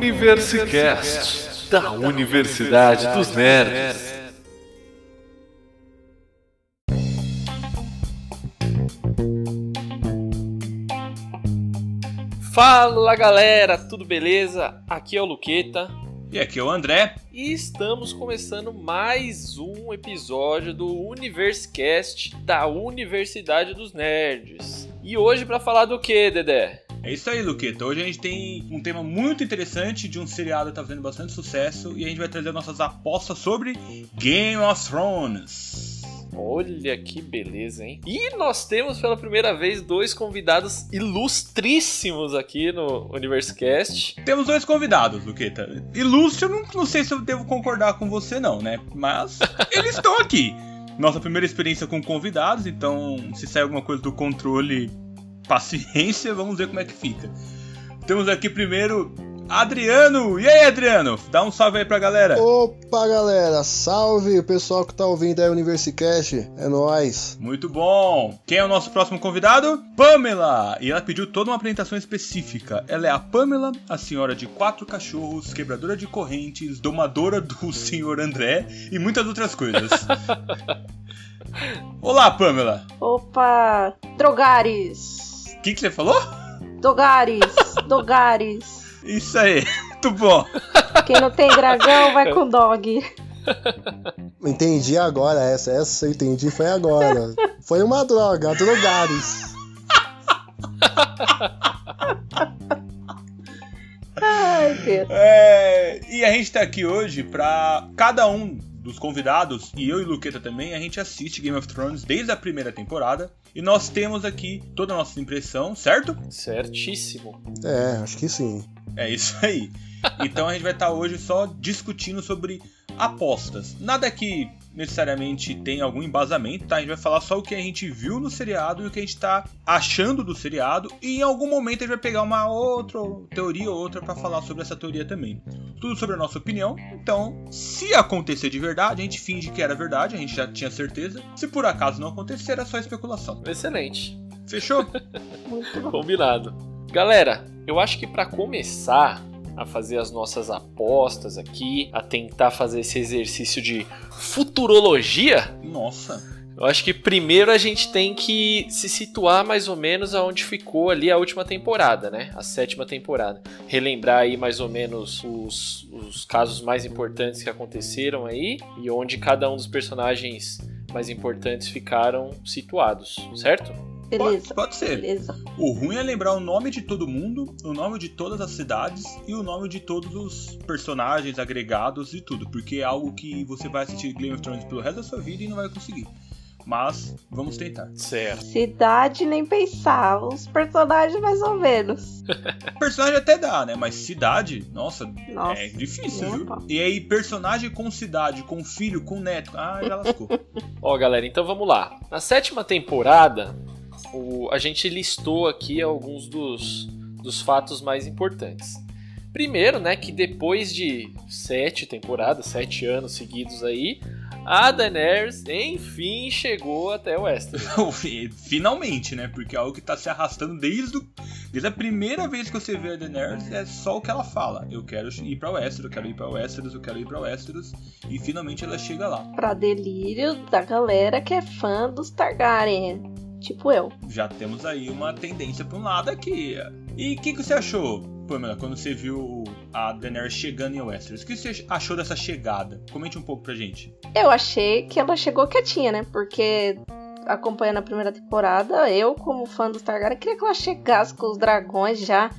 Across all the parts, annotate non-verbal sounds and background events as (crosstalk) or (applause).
Universicast da Universidade dos Nerds. Fala galera, tudo beleza? Aqui é o Luqueta E aqui é o André. e estamos começando mais um episódio do Universecast da Universidade dos Nerds. E hoje pra falar do que, Dedé? É isso aí, Luqueta. Hoje a gente tem um tema muito interessante de um seriado que tá fazendo bastante sucesso e a gente vai trazer nossas apostas sobre Game of Thrones. Olha que beleza, hein? E nós temos pela primeira vez dois convidados ilustríssimos aqui no Universecast. Temos dois convidados, Luqueta. Ilustre, eu não, não sei se eu devo concordar com você não, né? Mas (laughs) eles estão aqui. Nossa primeira experiência com convidados, então se sair alguma coisa do controle, paciência, vamos ver como é que fica. Temos aqui primeiro Adriano. E aí, Adriano? Dá um salve aí pra galera. Opa, galera, salve o pessoal que tá ouvindo aí o Universicast, é nóis. Muito bom! Quem é o nosso próximo convidado? Pamela! E ela pediu toda uma apresentação específica. Ela é a Pamela, a senhora de quatro cachorros, quebradora de correntes, domadora do (laughs) senhor André e muitas outras coisas. (laughs) Olá, Pamela! Opa! Drogares! O que, que você falou? Dogares! Dogares! (laughs) Isso aí, muito bom! Quem não tem dragão vai com dog. Entendi agora essa, essa eu entendi foi agora. Foi uma droga, drogares. Ai, Deus. É, e a gente tá aqui hoje pra cada um dos convidados, e eu e Luqueta também, a gente assiste Game of Thrones desde a primeira temporada. E nós temos aqui toda a nossa impressão, certo? Certíssimo. É, acho que sim. É isso aí. Então a gente vai estar hoje só discutindo sobre apostas. Nada que necessariamente tenha algum embasamento, tá? A gente vai falar só o que a gente viu no seriado e o que a gente tá achando do seriado. E em algum momento a gente vai pegar uma outra teoria ou outra para falar sobre essa teoria também. Tudo sobre a nossa opinião. Então, se acontecer de verdade, a gente finge que era verdade, a gente já tinha certeza. Se por acaso não acontecer, é só especulação. Excelente. Fechou? (laughs) Combinado. Galera, eu acho que pra começar a fazer as nossas apostas aqui, a tentar fazer esse exercício de futurologia, Nossa. eu acho que primeiro a gente tem que se situar mais ou menos aonde ficou ali a última temporada, né? A sétima temporada. Relembrar aí mais ou menos os, os casos mais importantes que aconteceram aí e onde cada um dos personagens mais importantes ficaram situados, certo? Beleza. Pode, pode ser. Beleza. O ruim é lembrar o nome de todo mundo, o nome de todas as cidades e o nome de todos os personagens agregados e tudo, porque é algo que você vai assistir Game of Thrones pelo resto da sua vida e não vai conseguir. Mas vamos tentar. Certo. Cidade nem pensar. Os personagens mais ou menos. (laughs) Personagem até dá, né? Mas cidade, nossa, Nossa. é difícil, viu? E aí, personagem com cidade, com filho, com neto, ah, já lascou. (laughs) Ó, galera, então vamos lá. Na sétima temporada, o- a gente listou aqui alguns dos, dos fatos mais importantes. Primeiro, né, que depois de sete temporadas, sete anos seguidos aí, a Daenerys enfim chegou até o Westeros. (laughs) Finalmente, né? Porque é algo que tá se arrastando desde, o- desde a primeira vez que você vê a Daenerys, é só o que ela fala. Eu quero ir pra Westeros, eu quero ir pra Westeros, eu quero ir pra Westeros. E finalmente ela chega lá. Pra delírio da galera que é fã dos Targaryen. Tipo eu. Já temos aí uma tendência pra um lado aqui. E o que, que você achou, Pamela, quando você viu a Daenerys chegando em Westeros? O que você achou dessa chegada? Comente um pouco pra gente. Eu achei que ela chegou quietinha, né? Porque acompanhando a primeira temporada, eu, como fã dos Targaryen, queria que ela chegasse com os dragões já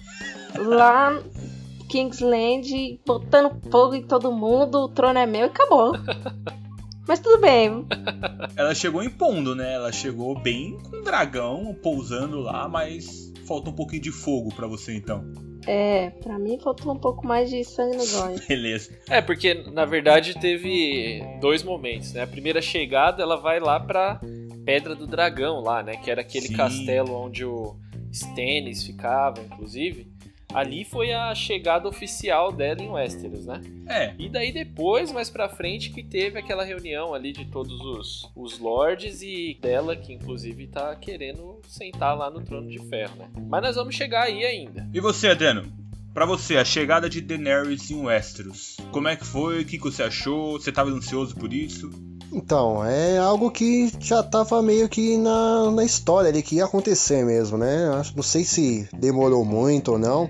lá em Kingsland, botando fogo em todo mundo, o trono é meu e acabou. (laughs) Mas tudo bem. (laughs) Ela chegou impondo, né? Ela chegou bem com um dragão pousando lá, mas falta um pouquinho de fogo pra você então. É, pra mim faltou um pouco mais de sangue nos (laughs) olhos. Beleza. É, porque na verdade teve dois momentos, né? A primeira chegada, ela vai lá pra Pedra do Dragão lá, né? Que era aquele Sim. castelo onde o Stannis ficava, inclusive. Ali foi a chegada oficial dela em Westeros, né? É, E daí depois, mais pra frente, que teve aquela reunião ali de todos os, os lords e dela, que inclusive tá querendo sentar lá no trono de ferro, né? Mas nós vamos chegar aí ainda. E você, Adriano? Pra você, a chegada de Daenerys em Westeros, como é que foi? O que você achou? Você tava ansioso por isso? Então, é algo que já tava meio que na, na história ali, que ia acontecer mesmo, né? Não sei se demorou muito ou não,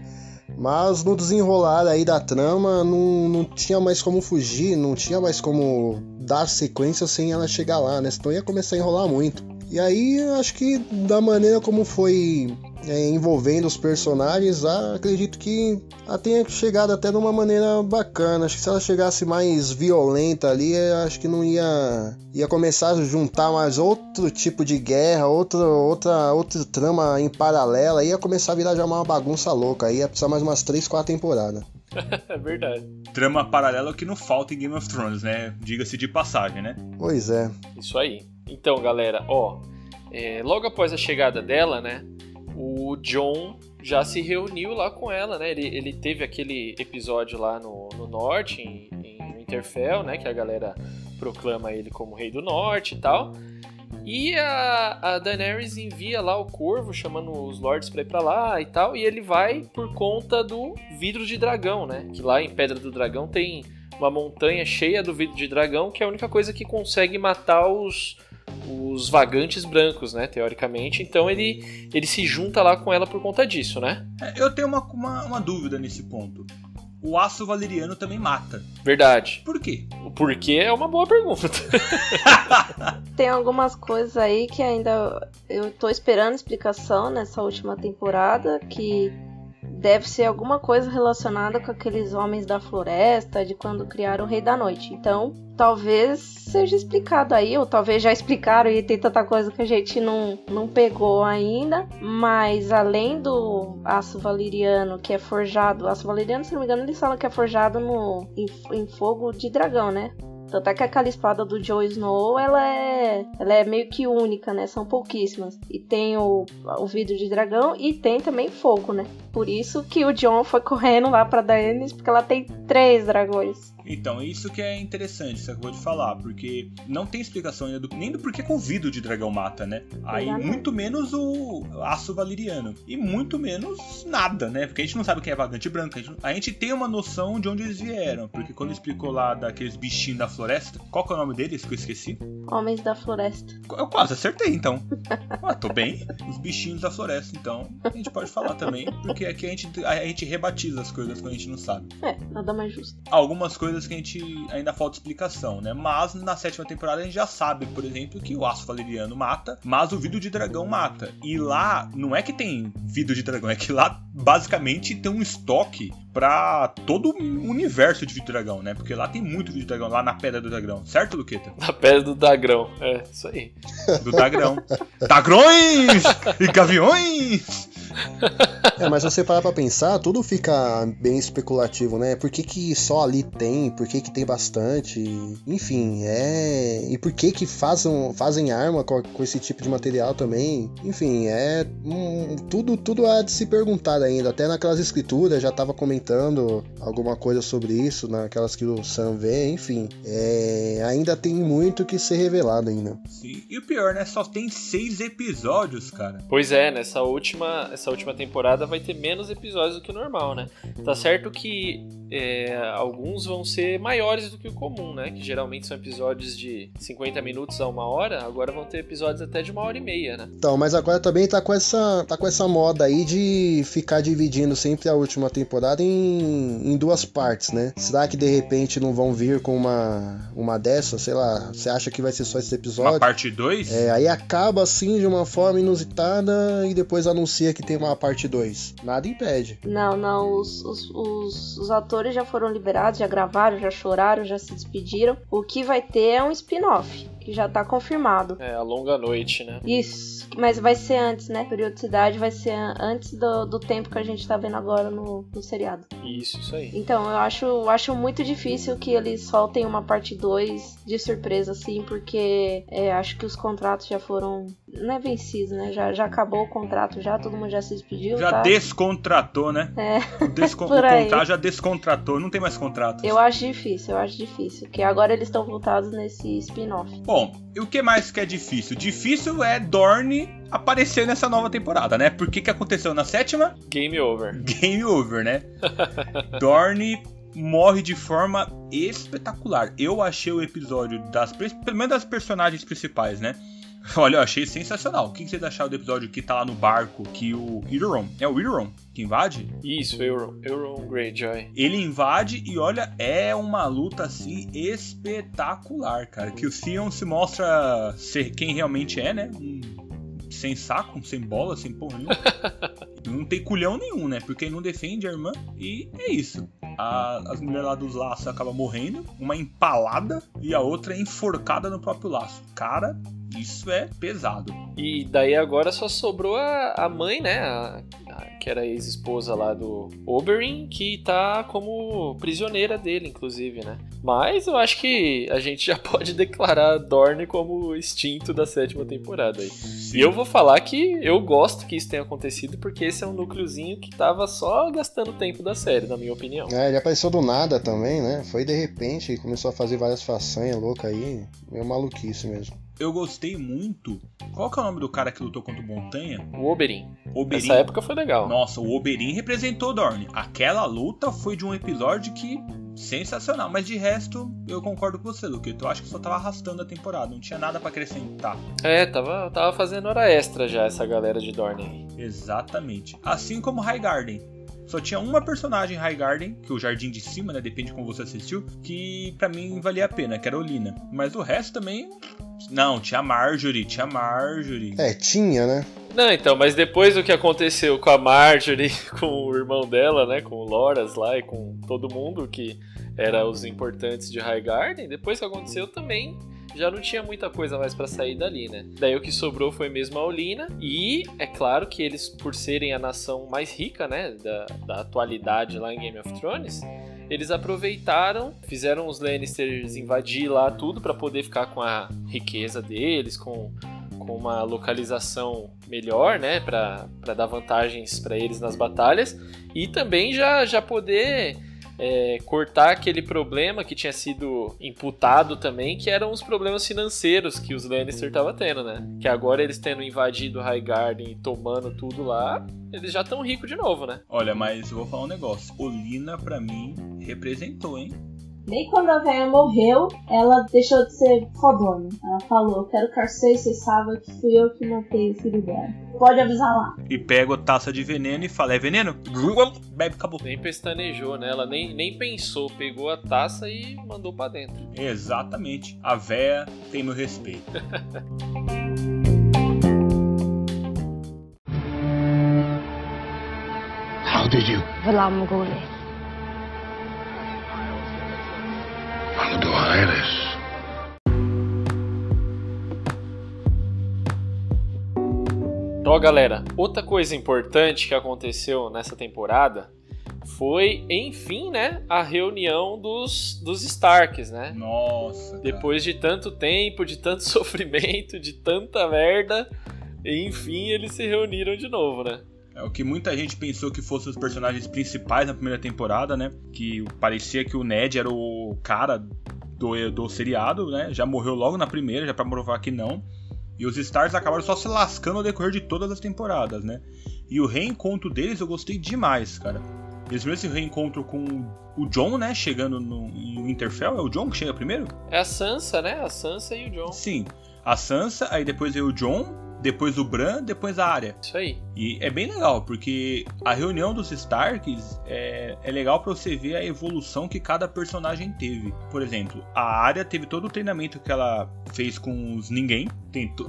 mas no desenrolar aí da trama não, não tinha mais como fugir, não tinha mais como dar sequência sem ela chegar lá, né? Senão ia começar a enrolar muito. E aí, acho que da maneira como foi é, envolvendo os personagens, ah, acredito que ela tenha chegado até de uma maneira bacana. Acho que se ela chegasse mais violenta ali, eu acho que não ia ia começar a juntar mais outro tipo de guerra, outra outra outra trama em paralela, ia começar a virar já uma bagunça louca. Aí ia precisar mais umas 3, 4 temporadas. (laughs) É verdade. Trama paralela que não falta em Game of Thrones, né? Diga-se de passagem, né? Pois é. Isso aí. Então, galera, ó, é, logo após a chegada dela, né, o John já se reuniu lá com ela, né? Ele, ele teve aquele episódio lá no, no norte, em, em Winterfell, né? Que a galera proclama ele como rei do norte e tal. E a, a Daenerys envia lá o corvo, chamando os lords pra ir pra lá e tal. E ele vai por conta do vidro de dragão, né? Que lá em Pedra do Dragão tem uma montanha cheia do vidro de dragão, que é a única coisa que consegue matar os, os vagantes brancos, né? Teoricamente. Então ele, ele se junta lá com ela por conta disso, né? É, Eu tenho uma, uma, uma dúvida nesse ponto. O aço valeriano também mata. Verdade. Por quê? O porquê é uma boa pergunta. (laughs) Tem algumas coisas aí que ainda eu tô esperando explicação nessa última temporada, que deve ser alguma coisa relacionada com aqueles homens da floresta, de quando criaram o Rei da Noite. Então, talvez seja explicado aí, ou talvez já explicaram e tem tanta coisa que a gente não, não pegou ainda. Mas além do aço valeriano que é forjado, aço valeriano, se não me engano, eles falam que é forjado no, em, em fogo de dragão, né? Tanto é que aquela espada do Jon Snow, ela é, ela é meio que única, né? São pouquíssimas. E tem o, o vidro de dragão e tem também fogo, né? Por isso que o Jon foi correndo lá pra Daenerys, porque ela tem três dragões. Então, isso que é interessante, você acabou de falar, porque não tem explicação ainda do, nem do porquê que o vidro de dragão mata, né? Aí, Exatamente. muito menos o aço valeriano. E muito menos nada, né? Porque a gente não sabe quem é vagante branco. A gente, a gente tem uma noção de onde eles vieram, porque quando explicou lá daqueles bichinhos da floresta, qual que é o nome deles que eu esqueci? Homens da floresta. Eu quase acertei, então. Ah, tô bem. Os bichinhos da floresta, então. A gente pode falar também, porque aqui a gente, a gente rebatiza as coisas quando a gente não sabe. É, nada mais justo. Algumas coisas que a gente ainda falta explicação, né? Mas na sétima temporada a gente já sabe, por exemplo, que o aço valeriano mata, mas o vidro de dragão mata. E lá, não é que tem vidro de dragão, é que lá basicamente tem um estoque pra todo o universo de de dragão, né? Porque lá tem muito de dragão, lá na Pedra do Dragão, certo, Luqueta? Na pedra do Dagrão. É, isso aí. Do Dagrão. (laughs) Dagrões e gaviões! É, mas se você parar pra pensar, tudo fica bem especulativo, né? Por que, que só ali tem? Por que, que tem bastante? Enfim, é. E por que que fazem, fazem arma com, com esse tipo de material também? Enfim, é. hum, tudo, tudo há de se perguntar ainda. Até naquelas escrituras já tava comentando alguma coisa sobre isso, naquelas que o Sam vê, enfim. É, ainda tem muito que ser revelado ainda. Sim. E o pior, né? Só tem seis episódios, cara. Pois é, nessa última, essa última temporada vai ter menos episódios do que o normal, né? Tá certo que é, alguns vão ser maiores do que o comum, né? Que geralmente são episódios de 50 minutos a uma hora, agora vão ter episódios até de uma hora e meia, né? Então, mas agora também tá com essa, tá com essa moda aí de ficar dividindo sempre a última temporada em, em duas partes, né? Será que de repente não vão vir com uma, uma dessa? Sei lá, você acha que vai ser só esse Uma episódio? parte 2? É, aí acaba assim de uma forma inusitada e depois anuncia que tem uma parte 2. Nada impede. Não, não, os, os, os, os atores já foram liberados, já gravaram, já choraram, já se despediram. O que vai ter é um spin-off, que já tá confirmado. É, a longa noite, né? Isso, mas vai ser antes, né? Periodicidade vai ser an- antes do, do tempo que a gente tá vendo agora no, no seriado. Isso, isso aí. Então, eu acho, eu acho muito difícil que eles soltem uma parte 2 de surpresa, assim, porque é, acho que os contratos já foram. Não é vencidos, né? Já, já acabou o contrato, já, todo mundo já se despediu. Já tá? descontratou, né? É. O, (laughs) descon- Por o aí. contrato já descontratou, não tem mais contrato. Eu acho difícil, eu acho difícil. Porque agora eles estão voltados nesse spin-off. Bom, e o que mais que é difícil? Difícil é Dorne aparecer nessa nova temporada, né? Por que que aconteceu na sétima? Game over. (laughs) Game over, né? Dorne morre de forma espetacular. Eu achei o episódio das pelo menos das personagens principais, né? Olha, eu achei sensacional. O que vocês acharam do episódio que tá lá no barco, que o Euron, é o Euron que invade? Isso, Euron, Euron Greyjoy. Ele invade e olha, é uma luta assim espetacular, cara. Que o Theon se mostra ser quem realmente é, né? Um sem saco, sem bola, sem porra nenhuma. (laughs) não tem culhão nenhum, né? Porque ele não defende a irmã. E é isso. A, as mulheres lá dos laços acabam morrendo. Uma empalada e a outra enforcada no próprio laço. Cara, isso é pesado. E daí agora só sobrou a, a mãe, né? A, a, que era ex-esposa lá do Oberyn, que tá como prisioneira dele, inclusive, né? Mas eu acho que a gente já (laughs) pode declarar Dorne como extinto da sétima temporada aí. Sim. E eu vou falar que eu gosto que isso tenha acontecido, porque esse é um núcleozinho que tava só gastando tempo da série, na minha opinião. É, ele apareceu do nada também, né? Foi de repente, começou a fazer várias façanhas loucas aí. Meio maluquice mesmo eu gostei muito. Qual que é o nome do cara que lutou contra o Montanha? O Oberyn. Oberyn. Essa época foi legal. Nossa, o Oberyn representou Dorne. Aquela luta foi de um episódio que sensacional, mas de resto eu concordo com você, Luke. Eu acho que só tava arrastando a temporada, não tinha nada para acrescentar. É, tava, tava fazendo hora extra já essa galera de Dorne. Exatamente. Assim como High Garden. Só tinha uma personagem High Garden, que é o Jardim de Cima, né? Depende de como você assistiu, que para mim valia a pena, que era a Olina. Mas o resto também não, tinha Marjorie, tinha Marjorie. É, tinha, né? Não, então, mas depois do que aconteceu com a Marjorie, (laughs) com o irmão dela, né, com o Loras lá e com todo mundo que era os importantes de High Garden, depois que aconteceu também já não tinha muita coisa mais para sair dali, né? Daí o que sobrou foi mesmo a Olina e é claro que eles, por serem a nação mais rica, né, da, da atualidade lá em Game of Thrones, eles aproveitaram, fizeram os Lannisters invadir lá tudo para poder ficar com a riqueza deles, com, com uma localização melhor, né, para dar vantagens para eles nas batalhas e também já, já poder é, cortar aquele problema que tinha sido imputado também, que eram os problemas financeiros que os Lannister estavam tendo, né? Que agora eles tendo invadido Highgarden e tomando tudo lá, eles já estão ricos de novo, né? Olha, mas eu vou falar um negócio. Olina, para mim, representou, hein? Nem quando a velha morreu, ela deixou de ser fodona. Ela falou: quero que Arcei saiba que fui eu que matei o filho dela. Pode avisar lá. E pega a taça de veneno e fala: É veneno? Bebe, acabou. Nem pestanejou, né? Ela nem, nem pensou. Pegou a taça e mandou para dentro. Exatamente. A véia tem meu respeito. (laughs) How did you? Valar Morghulis. Do Aires. Então, galera, outra coisa importante que aconteceu nessa temporada foi, enfim, né, a reunião dos, dos Starks, né? Nossa. Depois de tanto tempo, de tanto (laughs) sofrimento, de tanta merda, enfim, eles se reuniram de novo, né? É o que muita gente pensou que fossem os personagens principais na primeira temporada, né? Que parecia que o Ned era o cara do, do seriado, né? Já morreu logo na primeira, já pra provar que não. E os Stars acabaram só se lascando ao decorrer de todas as temporadas, né? E o reencontro deles eu gostei demais, cara. Eles viram esse reencontro com o John, né? Chegando no, no Winterfell. É o John que chega primeiro? É a Sansa, né? A Sansa e o John. Sim. A Sansa, aí depois veio o John, depois o Bran, depois a área. Isso aí. E é bem legal, porque a reunião dos Starks é, é legal para você ver a evolução que cada personagem teve. Por exemplo, a área teve todo o treinamento que ela fez com os ninguém,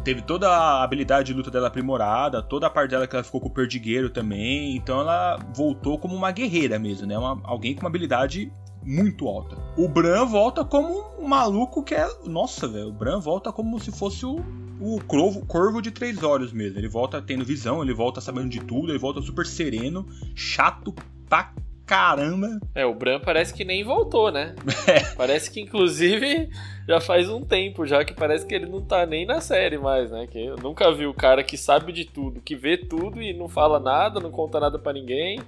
teve toda a habilidade de luta dela aprimorada, toda a parte dela que ela ficou com o perdigueiro também, então ela voltou como uma guerreira mesmo, né? Uma, alguém com uma habilidade muito alta. O Bran volta como um maluco que é. Nossa, velho. O Bran volta como se fosse o, o corvo, corvo de três olhos mesmo. Ele volta tendo visão, ele volta sabendo de tudo, ele volta super sereno, chato pra caramba. É, o Bran parece que nem voltou, né? (laughs) É. Parece que, inclusive, já faz um tempo já que parece que ele não tá nem na série mais, né? Que eu nunca vi o cara que sabe de tudo, que vê tudo e não fala nada, não conta nada para ninguém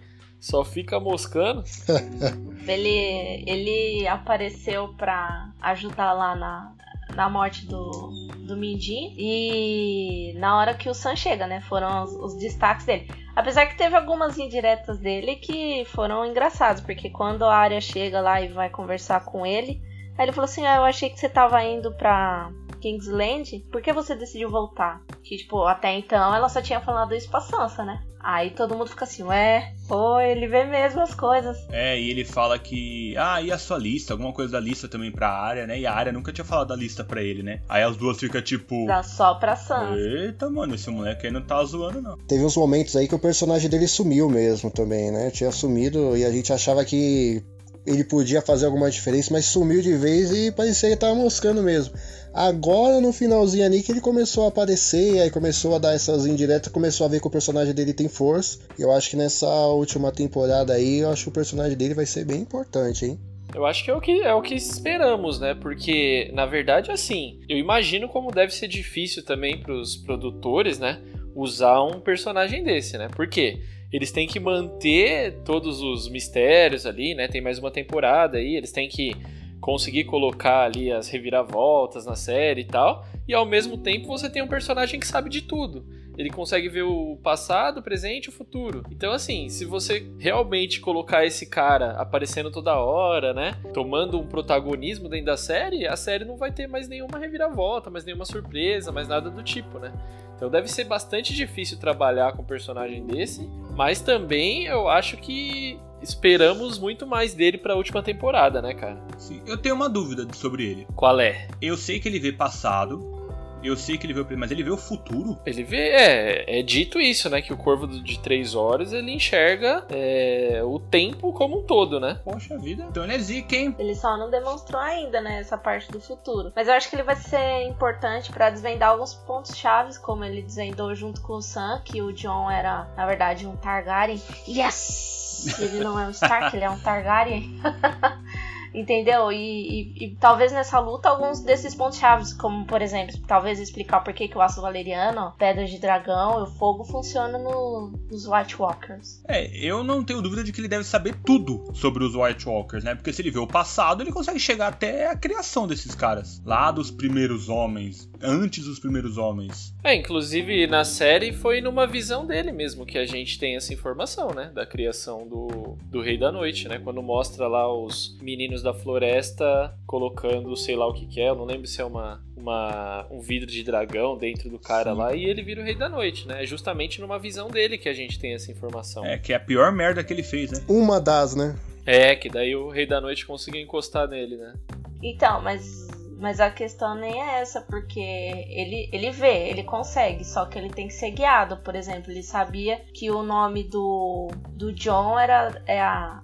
só fica moscando. (laughs) ele, ele apareceu pra ajudar lá na, na morte do, do Mindin. E na hora que o Sam chega, né? Foram os, os destaques dele. Apesar que teve algumas indiretas dele que foram engraçadas, porque quando a área chega lá e vai conversar com ele, aí ele falou assim: Ah, eu achei que você tava indo pra Kingsland, por que você decidiu voltar? Que, tipo, até então ela só tinha falado isso pra Sansa, né? Aí todo mundo fica assim, ué, pô, ele vê mesmo as coisas. É, e ele fala que. Ah, e a sua lista? Alguma coisa da lista também pra área, né? E a área nunca tinha falado da lista pra ele, né? Aí as duas ficam tipo. Dá só pra Sansa. Eita, mano, esse moleque aí não tá zoando, não. Teve uns momentos aí que o personagem dele sumiu mesmo também, né? Tinha sumido e a gente achava que ele podia fazer alguma diferença, mas sumiu de vez e parecia que tava moscando mesmo. Agora no finalzinho ali que ele começou a aparecer, aí começou a dar essas indiretas, começou a ver que o personagem dele tem força. E eu acho que nessa última temporada aí, eu acho que o personagem dele vai ser bem importante, hein? Eu acho que é o que, é o que esperamos, né? Porque, na verdade, assim, eu imagino como deve ser difícil também para os produtores, né? Usar um personagem desse, né? Por quê? Eles têm que manter todos os mistérios ali, né? Tem mais uma temporada aí, eles têm que conseguir colocar ali as reviravoltas na série e tal. E ao mesmo tempo você tem um personagem que sabe de tudo. Ele consegue ver o passado, o presente e o futuro. Então, assim, se você realmente colocar esse cara aparecendo toda hora, né? Tomando um protagonismo dentro da série, a série não vai ter mais nenhuma reviravolta, mais nenhuma surpresa, mais nada do tipo, né? Então deve ser bastante difícil trabalhar com um personagem desse, mas também eu acho que esperamos muito mais dele para a última temporada, né, cara? Sim, eu tenho uma dúvida sobre ele. Qual é? Eu sei que ele vê passado, eu sei que ele vê, mas ele vê o futuro. Ele vê, é, é dito isso, né? Que o corvo de três horas ele enxerga é, o tempo como um todo, né? Poxa vida. Então ele é zica, hein? Ele só não demonstrou ainda, né, essa parte do futuro. Mas eu acho que ele vai ser importante para desvendar alguns pontos chaves, como ele desvendou junto com o Sam, que o John era, na verdade, um Targaryen. Yes! Ele não é um Stark, ele é um Targaryen. (laughs) Entendeu? E, e, e, talvez nessa luta alguns desses pontos chaves, como por exemplo, talvez explicar por que, que o aço valeriano, pedra de dragão e o fogo funciona no, nos White Walkers. É, eu não tenho dúvida de que ele deve saber tudo sobre os White Walkers, né? Porque se ele vê o passado, ele consegue chegar até a criação desses caras. Lá dos primeiros homens, antes dos primeiros homens. É, inclusive na série foi numa visão dele mesmo que a gente tem essa informação, né? Da criação do, do Rei da Noite, né? Quando mostra lá os meninos da floresta colocando sei lá o que, que é, eu não lembro se é uma, uma, um vidro de dragão dentro do cara Sim. lá e ele vira o Rei da Noite, né? É justamente numa visão dele que a gente tem essa informação. É, que é a pior merda que ele fez, né? Uma das, né? É, que daí o Rei da Noite conseguiu encostar nele, né? Então, mas mas a questão nem é essa, porque ele, ele vê, ele consegue, só que ele tem que ser guiado. Por exemplo, ele sabia que o nome do, do John era é a,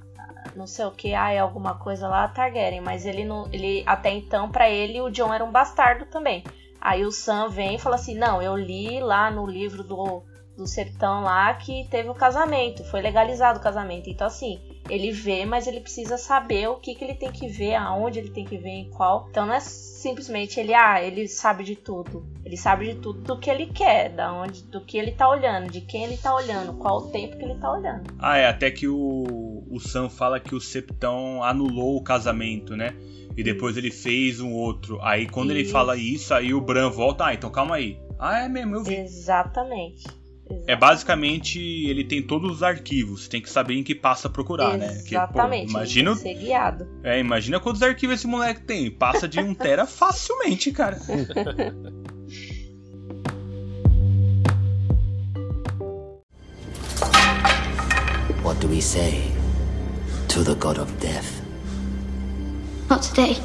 não sei o que, ah, é alguma coisa lá, Targaryen, mas ele não, ele até então para ele o John era um bastardo também. Aí o Sam vem e fala assim: "Não, eu li lá no livro do do sertão lá que teve o casamento, foi legalizado o casamento". Então assim, ele vê, mas ele precisa saber o que, que ele tem que ver, aonde ele tem que ver, em qual. Então não é simplesmente ele, ah, ele sabe de tudo. Ele sabe de tudo do que ele quer, da onde, do que ele tá olhando, de quem ele tá olhando, qual o tempo que ele tá olhando. Ah, é, até que o, o Sam fala que o Septão anulou o casamento, né? E depois ele fez um outro. Aí quando isso. ele fala isso, aí o Bran volta, ah, então calma aí. Ah, é mesmo, eu vi. Exatamente. É basicamente ele tem todos os arquivos, tem que saber em que passa a procurar, Exatamente, né? Exatamente. Imagina. Ser guiado. É, imagina quantos arquivos esse moleque tem. Passa de um tera (laughs) facilmente, cara. What do we say to the god of death? Not today.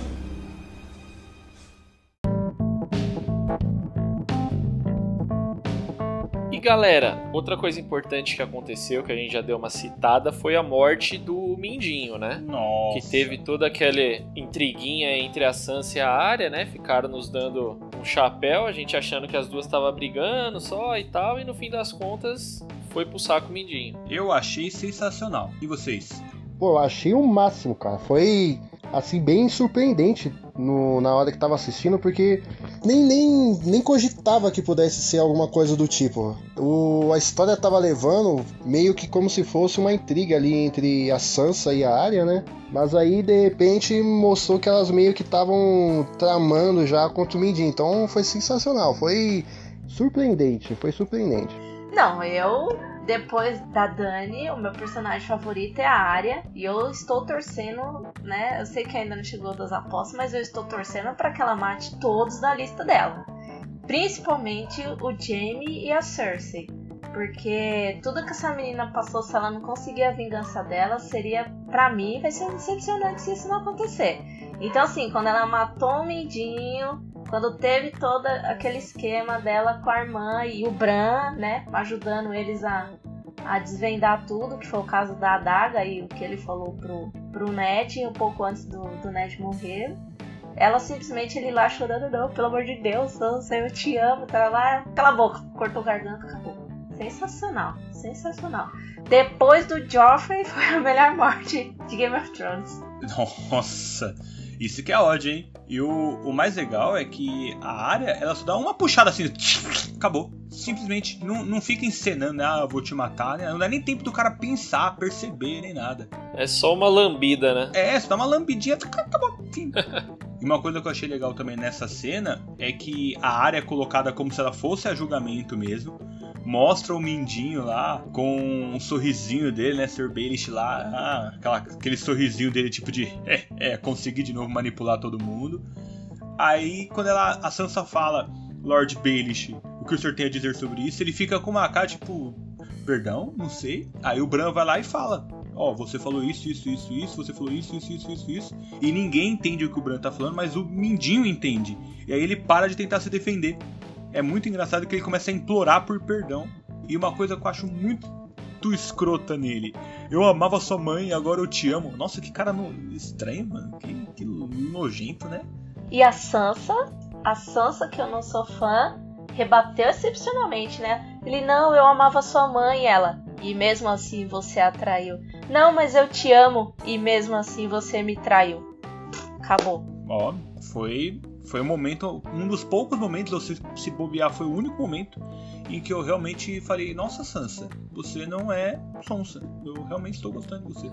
Galera, outra coisa importante que aconteceu, que a gente já deu uma citada, foi a morte do Mindinho, né? Nossa. Que teve toda aquela intriguinha entre a Sansa e a Arya, né? Ficaram nos dando um chapéu, a gente achando que as duas estavam brigando só e tal, e no fim das contas foi pro saco Mindinho. Eu achei sensacional. E vocês? Pô, eu achei o máximo, cara. Foi assim, bem surpreendente no, na hora que tava assistindo, porque nem, nem, nem cogitava que pudesse ser alguma coisa do tipo. O, a história tava levando meio que como se fosse uma intriga ali entre a Sansa e a Arya, né? Mas aí de repente mostrou que elas meio que estavam tramando já contra o Mindinho. Então foi sensacional, foi surpreendente, foi surpreendente. Não, eu depois da Dani, o meu personagem favorito é a Arya. E eu estou torcendo, né? Eu sei que ainda não chegou das apostas, mas eu estou torcendo para que ela mate todos da lista dela. Principalmente o Jaime e a Cersei. Porque tudo que essa menina passou, se ela não conseguir a vingança dela, seria, para mim, vai ser decepcionante se isso não acontecer. Então, assim, quando ela matou o Mindinho, quando teve todo aquele esquema dela com a irmã e o Bran, né, ajudando eles a, a desvendar tudo, que foi o caso da adaga e o que ele falou pro, pro Ned um pouco antes do, do Ned morrer. Ela simplesmente ele lá chorando, não, pelo amor de Deus, Sansa, eu te amo, tá lá, cala a boca, cortou o garganta, acabou. Sensacional, sensacional. Depois do Joffrey (laughs) foi a melhor morte de Game of Thrones. Nossa, isso que é ódio, hein? E o, o mais legal é que a área, ela só dá uma puxada assim, acabou. Simplesmente não, não fica encenando, ah, vou te matar, né? Não dá nem tempo do cara pensar, perceber, nem nada. É só uma lambida, né? É, só dá uma lambidinha, acabou. Fim. (laughs) E uma coisa que eu achei legal também nessa cena é que a área é colocada como se ela fosse a julgamento mesmo mostra o Mindinho lá com um sorrisinho dele, né? Sir Baelish lá, ah, aquela, aquele sorrisinho dele tipo de (laughs) é, é, de novo manipular todo mundo. Aí quando ela, a Sansa fala, Lord Baelish, o que o senhor tem a dizer sobre isso? Ele fica com uma cara tipo, perdão, não sei. Aí o Bran vai lá e fala, ó, oh, você falou isso, isso, isso, isso, você falou isso, isso, isso, isso, isso. E ninguém entende o que o Bran tá falando, mas o Mindinho entende. E aí ele para de tentar se defender é muito engraçado que ele começa a implorar por perdão. E uma coisa que eu acho muito escrota nele. Eu amava sua mãe e agora eu te amo. Nossa, que cara no... estranho, mano. Que, que nojento, né? E a Sansa, a Sansa, que eu não sou fã, rebateu excepcionalmente, né? Ele, não, eu amava sua mãe, e ela. E mesmo assim você a traiu. Não, mas eu te amo. E mesmo assim você me traiu. Acabou. Ó, foi foi um momento, um dos poucos momentos, ou se, se bobear, foi o único momento em que eu realmente falei: Nossa, Sansa, você não é sonsa. Eu realmente estou gostando de você.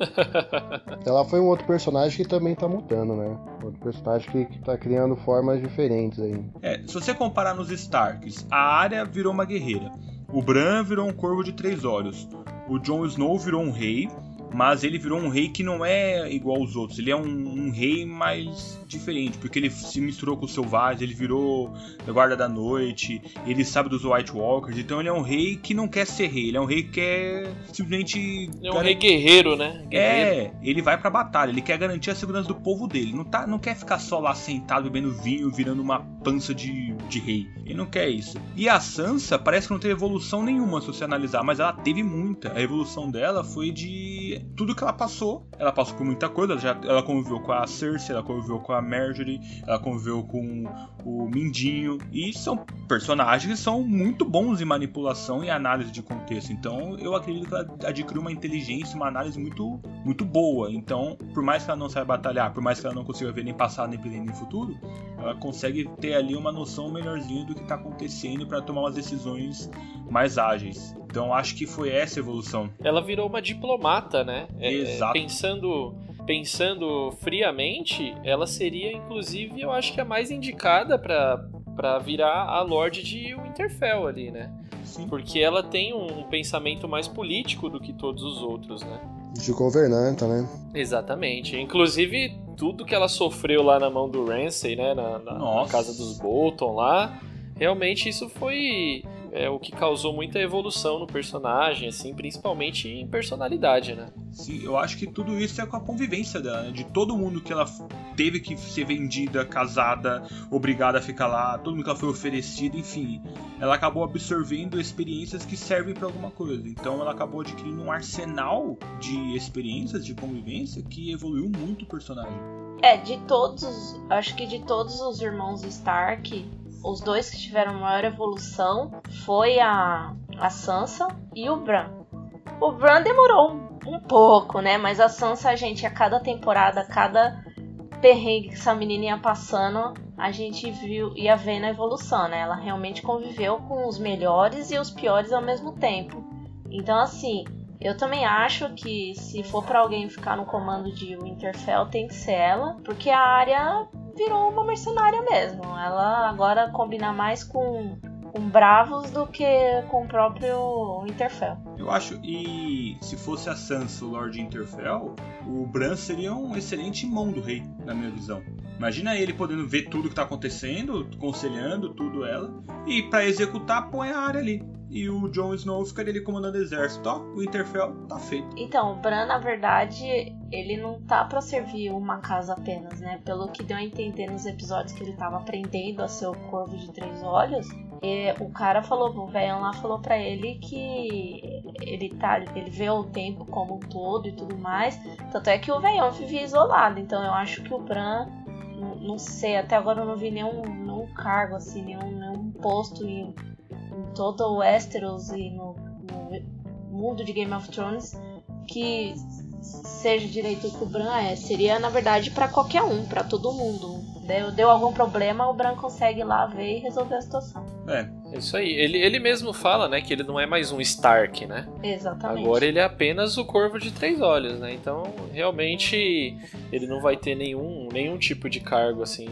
(laughs) Ela foi um outro personagem que também tá mudando, né? Outro personagem que, que tá criando formas diferentes aí. É, se você comparar nos Starks, a Arya virou uma guerreira. O Bran virou um corvo de três olhos. O Jon Snow virou um rei mas ele virou um rei que não é igual aos outros. Ele é um, um rei mais diferente, porque ele se misturou com os selvagens, ele virou guarda da noite, ele sabe dos White Walkers, então ele é um rei que não quer ser rei, ele é um rei que quer simplesmente. É um rei guerreiro, né? Guerreiro. É, ele vai pra batalha, ele quer garantir a segurança do povo dele. Não, tá, não quer ficar só lá sentado bebendo vinho, virando uma pança de, de rei. Ele não quer isso. E a Sansa parece que não teve evolução nenhuma se você analisar, mas ela teve muita. A evolução dela foi de tudo que ela passou, ela passou por muita coisa. Ela, já, ela conviveu com a Cersei, ela conviveu com a Marjorie, ela conviveu com o Mindinho. E são personagens que são muito bons em manipulação e análise de contexto. Então eu acredito que ela adquiriu uma inteligência, uma análise muito, muito boa. Então, por mais que ela não saiba batalhar, por mais que ela não consiga ver nem passado, nem presente, nem futuro, ela consegue ter ali uma noção melhorzinha do que está acontecendo para tomar umas decisões mais ágeis. Então acho que foi essa a evolução. Ela virou uma diplomata, né? É, Exato. pensando pensando friamente, ela seria inclusive, eu acho que a mais indicada para para virar a Lorde de Winterfell ali, né? Sim. Porque ela tem um pensamento mais político do que todos os outros, né? De governanta, né? Exatamente. Inclusive, tudo que ela sofreu lá na mão do Ramsay, né? Na, na, na casa dos Bolton lá, realmente isso foi é o que causou muita evolução no personagem, assim, principalmente em personalidade, né? Sim, eu acho que tudo isso é com a convivência dela, né? de todo mundo que ela teve que ser vendida, casada, obrigada a ficar lá, todo mundo que ela foi oferecida, enfim, ela acabou absorvendo experiências que servem para alguma coisa. Então ela acabou adquirindo um arsenal de experiências de convivência que evoluiu muito o personagem. É, de todos, acho que de todos os irmãos Stark, os dois que tiveram maior evolução foi a, a Sansa e o Bran. O Bran demorou um, pouco, né? Mas a Sansa, a gente, a cada temporada, a cada perrengue que essa menina ia passando, a gente viu, ia vendo a evolução, né? Ela realmente conviveu com os melhores e os piores ao mesmo tempo. Então, assim, eu também acho que se for para alguém ficar no comando de Winterfell, tem que ser ela, porque a área virou uma mercenária mesmo. Ela agora combina mais com com Bravos do que com o próprio Interfell. Eu acho, e se fosse a Sansa o Lord Interfell, o Bran seria um excelente mão do rei, na minha visão. Imagina ele podendo ver tudo que tá acontecendo, conselhando tudo ela, e para executar põe a área ali e o Jon Snow ficaria ali comandando o exército. Ó, o Interfell tá feito. Então, o Bran, na verdade, ele não tá para servir uma casa apenas, né? Pelo que deu a entender nos episódios que ele tava aprendendo a ser o Corvo de Três Olhos, e o cara falou, o velho lá falou para ele que ele tá, ele vê o tempo como um todo e tudo mais. Tanto é que o velhão vivia isolado. Então, eu acho que o Bran não sei, até agora eu não vi nenhum, nenhum cargo, assim, nenhum, nenhum posto em em todo o Westeros e no, no mundo de Game of Thrones que seja direito que o Bran é. Seria, na verdade, para qualquer um, para todo mundo. Deu, deu algum problema, o Bran consegue ir lá ver e resolver a situação. É. é. Isso aí. Ele, ele mesmo fala, né, que ele não é mais um Stark, né? Exatamente. Agora ele é apenas o Corvo de Três Olhos, né? Então, realmente, ele não vai ter nenhum, nenhum tipo de cargo, assim,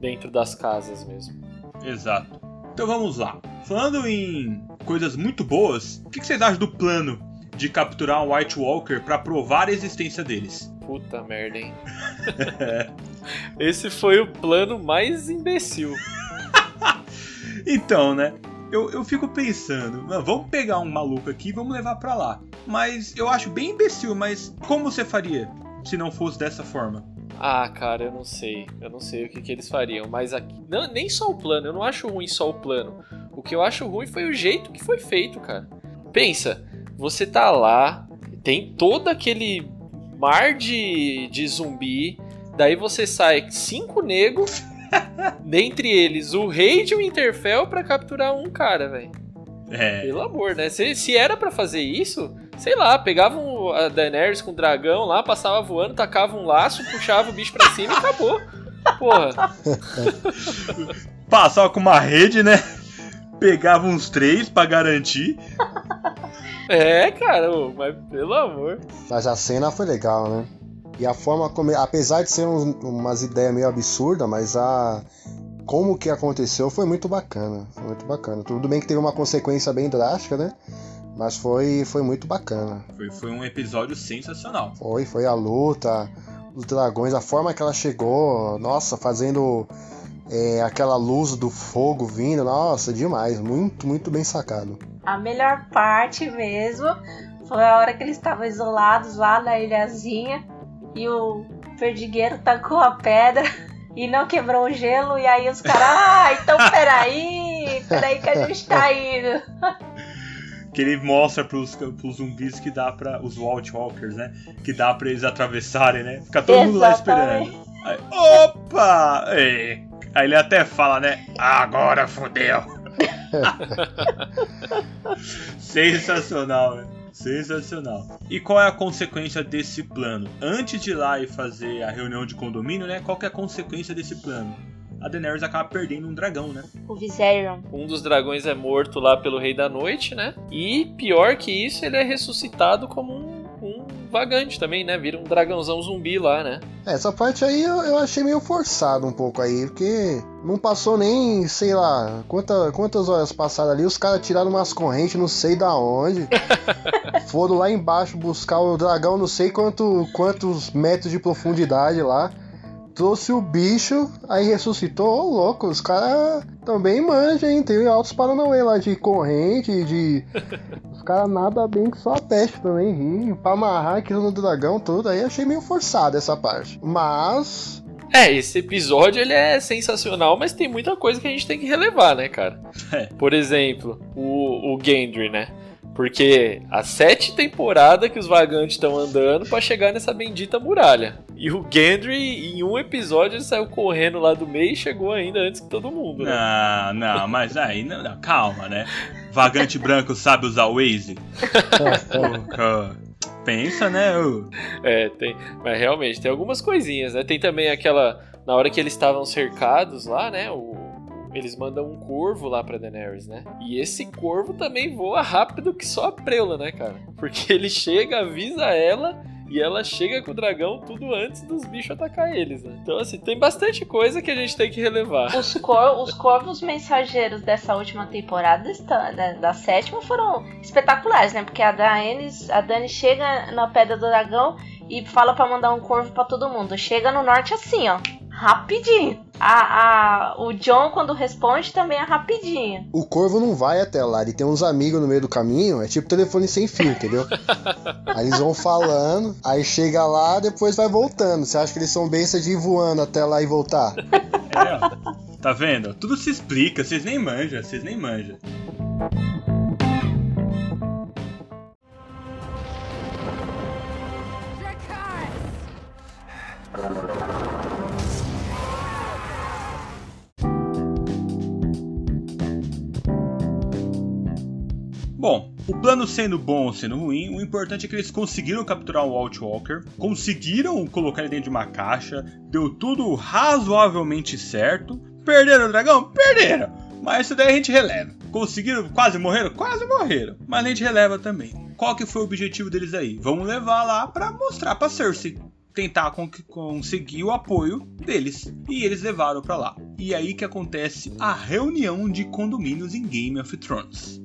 dentro das casas mesmo. Exato. Então vamos lá. Falando em coisas muito boas, o que vocês acham do plano de capturar um White Walker para provar a existência deles? Puta merda, hein? (laughs) Esse foi o plano mais imbecil. (laughs) então, né? Eu, eu fico pensando, vamos pegar um maluco aqui e vamos levar para lá. Mas eu acho bem imbecil, mas como você faria se não fosse dessa forma? Ah, cara, eu não sei. Eu não sei o que, que eles fariam. Mas aqui. Não, nem só o plano. Eu não acho ruim só o plano. O que eu acho ruim foi o jeito que foi feito, cara. Pensa, você tá lá, tem todo aquele mar de, de zumbi. Daí você sai cinco negros. (laughs) dentre eles, o rei de Winterfell para capturar um cara, velho. É. Pelo amor, né? Se, se era para fazer isso, sei lá, pegavam a Daenerys com o dragão lá, passava voando, tacava um laço, puxava o bicho pra cima e acabou. Porra. (laughs) Passava com uma rede, né? Pegava uns três para garantir. É, cara, mas pelo amor. Mas a cena foi legal, né? E a forma como. Apesar de ser um, umas ideias meio absurdas, mas a como que aconteceu foi muito bacana. Foi muito bacana. Tudo bem que teve uma consequência bem drástica, né? Mas foi, foi muito bacana. Foi, foi um episódio sensacional. Foi, foi a luta, os dragões, a forma que ela chegou, nossa, fazendo é, aquela luz do fogo vindo, nossa, demais. Muito, muito bem sacado. A melhor parte mesmo foi a hora que eles estavam isolados lá na ilhazinha e o perdigueiro tacou a pedra e não quebrou o gelo, e aí os caras, (laughs) ah, então peraí, peraí que a gente tá indo. (laughs) Que ele mostra pros, pros zumbis que dá pra. Os Walt Walkers, né? Que dá pra eles atravessarem, né? Fica todo Exatamente. mundo lá esperando. Aí, opa! Aí ele até fala, né? Agora fodeu! (laughs) Sensacional, né? Sensacional. E qual é a consequência desse plano? Antes de ir lá e fazer a reunião de condomínio, né? Qual é a consequência desse plano? A Daenerys acaba perdendo um dragão, né? O Viserion. Um dos dragões é morto lá pelo Rei da Noite, né? E pior que isso, ele é ressuscitado como um, um vagante também, né? Vira um dragãozão zumbi lá, né? É, essa parte aí eu, eu achei meio forçado um pouco aí, porque não passou nem, sei lá, quanta, quantas horas passaram ali, os caras tiraram umas correntes, não sei da onde. (laughs) foram lá embaixo buscar o dragão, não sei quanto, quantos metros de profundidade lá trouxe o bicho, aí ressuscitou, ô oh, louco, os caras também manjam, hein? Tem altos paranauê lá de corrente, de. (laughs) Os caras nada bem que só a peste também, ri. Pra amarrar aquilo no dragão todo, aí achei meio forçado essa parte. Mas. É, esse episódio ele é sensacional, mas tem muita coisa que a gente tem que relevar, né, cara? (laughs) É. Por exemplo, o, o Gendry, né? Porque há sete temporadas que os vagantes estão andando para chegar nessa bendita muralha. E o Gendry, em um episódio, ele saiu correndo lá do meio e chegou ainda antes que todo mundo. Né? Não, não, mas aí, não, não, calma, né? Vagante branco sabe usar o Waze? Pensa, né? É, tem. Mas realmente, tem algumas coisinhas, né? Tem também aquela. Na hora que eles estavam cercados lá, né? O, eles mandam um corvo lá pra Daenerys, né? E esse corvo também voa rápido que só a preula, né, cara? Porque ele chega, avisa ela e ela chega com o dragão tudo antes dos bichos atacar eles, né? Então, assim, tem bastante coisa que a gente tem que relevar. Os, cor, os corvos mensageiros dessa última temporada, da, da sétima, foram espetaculares, né? Porque a Daenerys, a Dani chega na Pedra do Dragão e fala pra mandar um corvo pra todo mundo. Chega no norte assim, ó. Rapidinho. A, a, o John, quando responde, também é rapidinho. O corvo não vai até lá, ele tem uns amigos no meio do caminho, é tipo telefone sem fio, entendeu? (laughs) aí eles vão falando, aí chega lá, depois vai voltando. Você acha que eles são besta de ir voando até lá e voltar? É, ó. Tá vendo? Tudo se explica, vocês nem manjam, vocês nem manjam. Bom, o plano sendo bom ou sendo ruim, o importante é que eles conseguiram capturar o Walt Walker, conseguiram colocar ele dentro de uma caixa, deu tudo razoavelmente certo. Perderam o dragão? Perderam! Mas isso daí a gente releva. Conseguiram? Quase morreram? Quase morreram. Mas a gente releva também. Qual que foi o objetivo deles aí? Vamos levar lá pra mostrar pra Cersei. Tentar con- conseguir o apoio deles. E eles levaram pra lá. E aí que acontece a reunião de condomínios em Game of Thrones.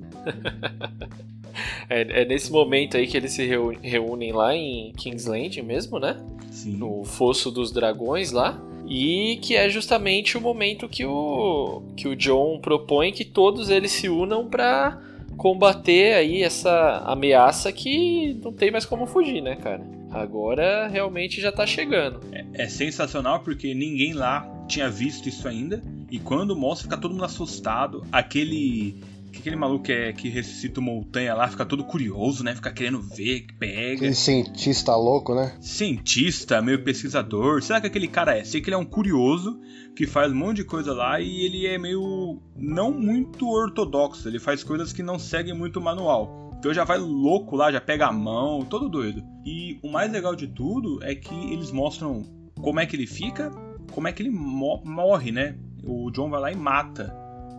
É, é nesse momento aí que eles se reúnem lá em King's Landing mesmo, né? Sim. no Fosso dos Dragões lá. E que é justamente o momento que o, que o John propõe que todos eles se unam pra combater aí essa ameaça que não tem mais como fugir, né, cara? Agora realmente já tá chegando. É sensacional porque ninguém lá tinha visto isso ainda. E quando mostra, fica todo mundo assustado. Aquele. Aquele maluco que, é, que ressuscita montanha lá fica todo curioso, né? Fica querendo ver, que pega. Aquele cientista louco, né? Cientista, meio pesquisador. Será que aquele cara é? Sei que ele é um curioso que faz um monte de coisa lá e ele é meio. não muito ortodoxo. Ele faz coisas que não seguem muito o manual. Então já vai louco lá, já pega a mão, todo doido. E o mais legal de tudo é que eles mostram como é que ele fica, como é que ele mo- morre, né? O John vai lá e mata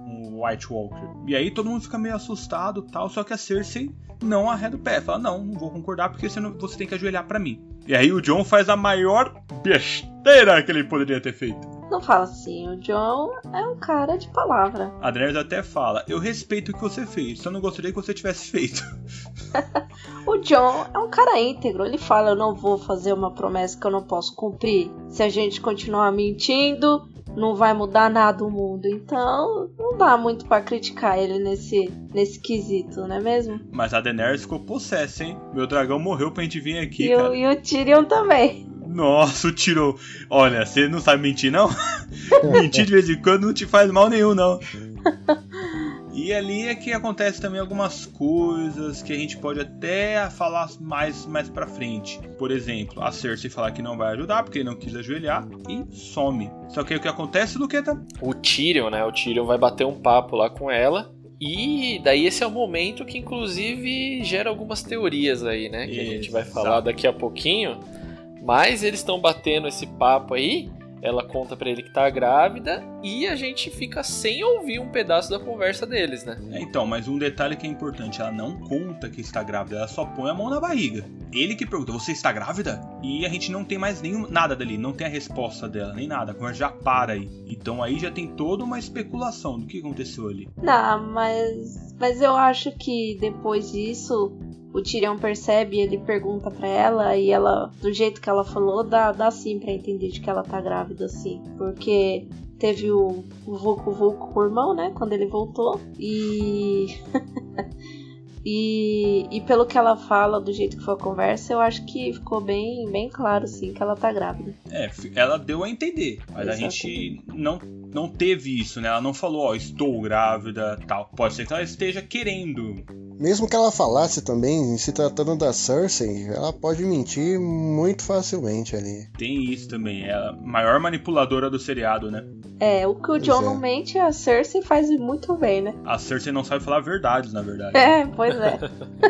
o White Walker. E aí todo mundo fica meio assustado tal, só que a Cersei não arreda o pé. Fala, não, não vou concordar porque você, não- você tem que ajoelhar pra mim. E aí o John faz a maior besteira que ele poderia ter feito. Não fala assim, o John é um cara de palavra. A Daenerys até fala, eu respeito o que você fez, só não gostaria que você tivesse feito. (laughs) O John é um cara íntegro. Ele fala: Eu não vou fazer uma promessa que eu não posso cumprir. Se a gente continuar mentindo, não vai mudar nada o mundo. Então, não dá muito pra criticar ele nesse, nesse quesito, não é mesmo? Mas a Daenerys ficou possessa, hein? Meu dragão morreu pra gente vir aqui, E o, cara. e o Tyrion também. Nossa, o tirou. Olha, você não sabe mentir, não? (laughs) mentir de vez em quando não te faz mal nenhum, não. E ali é que acontece também algumas coisas que a gente pode até falar mais, mais pra frente. Por exemplo, a Cersei falar que não vai ajudar porque ele não quis ajoelhar e some. Só que aí o que acontece, Luqueta? O Tyrion, né? O Tyrion vai bater um papo lá com ela. E daí esse é o momento que inclusive gera algumas teorias aí, né? Que a gente vai Exato. falar daqui a pouquinho. Mas eles estão batendo esse papo aí. Ela conta pra ele que tá grávida e a gente fica sem ouvir um pedaço da conversa deles, né? É, então, mas um detalhe que é importante, ela não conta que está grávida, ela só põe a mão na barriga. Ele que pergunta, você está grávida? E a gente não tem mais nenhum, nada dali, não tem a resposta dela, nem nada, a conversa já para aí. Então aí já tem toda uma especulação do que aconteceu ali. Não, mas, mas eu acho que depois disso o Tyrion percebe, ele pergunta pra ela e ela, do jeito que ela falou, dá, dá sim pra entender de que ela tá grávida, sim. Porque teve o, o Vulco Vulco com o irmão, né? Quando ele voltou. E. (laughs) e, e pelo que ela fala, do jeito que foi a conversa, eu acho que ficou bem, bem claro, sim, que ela tá grávida. É, ela deu a entender, mas a gente não, não teve isso, né? Ela não falou, ó, estou grávida, tal. Pode ser que ela esteja querendo. Mesmo que ela falasse também, se tratando da Cersei, ela pode mentir muito facilmente ali. Tem isso também, é a maior manipuladora do seriado, né? É, o que o John é. não mente, a Cersei faz muito bem, né? A Cersei não sabe falar verdades, na verdade. É, pois é.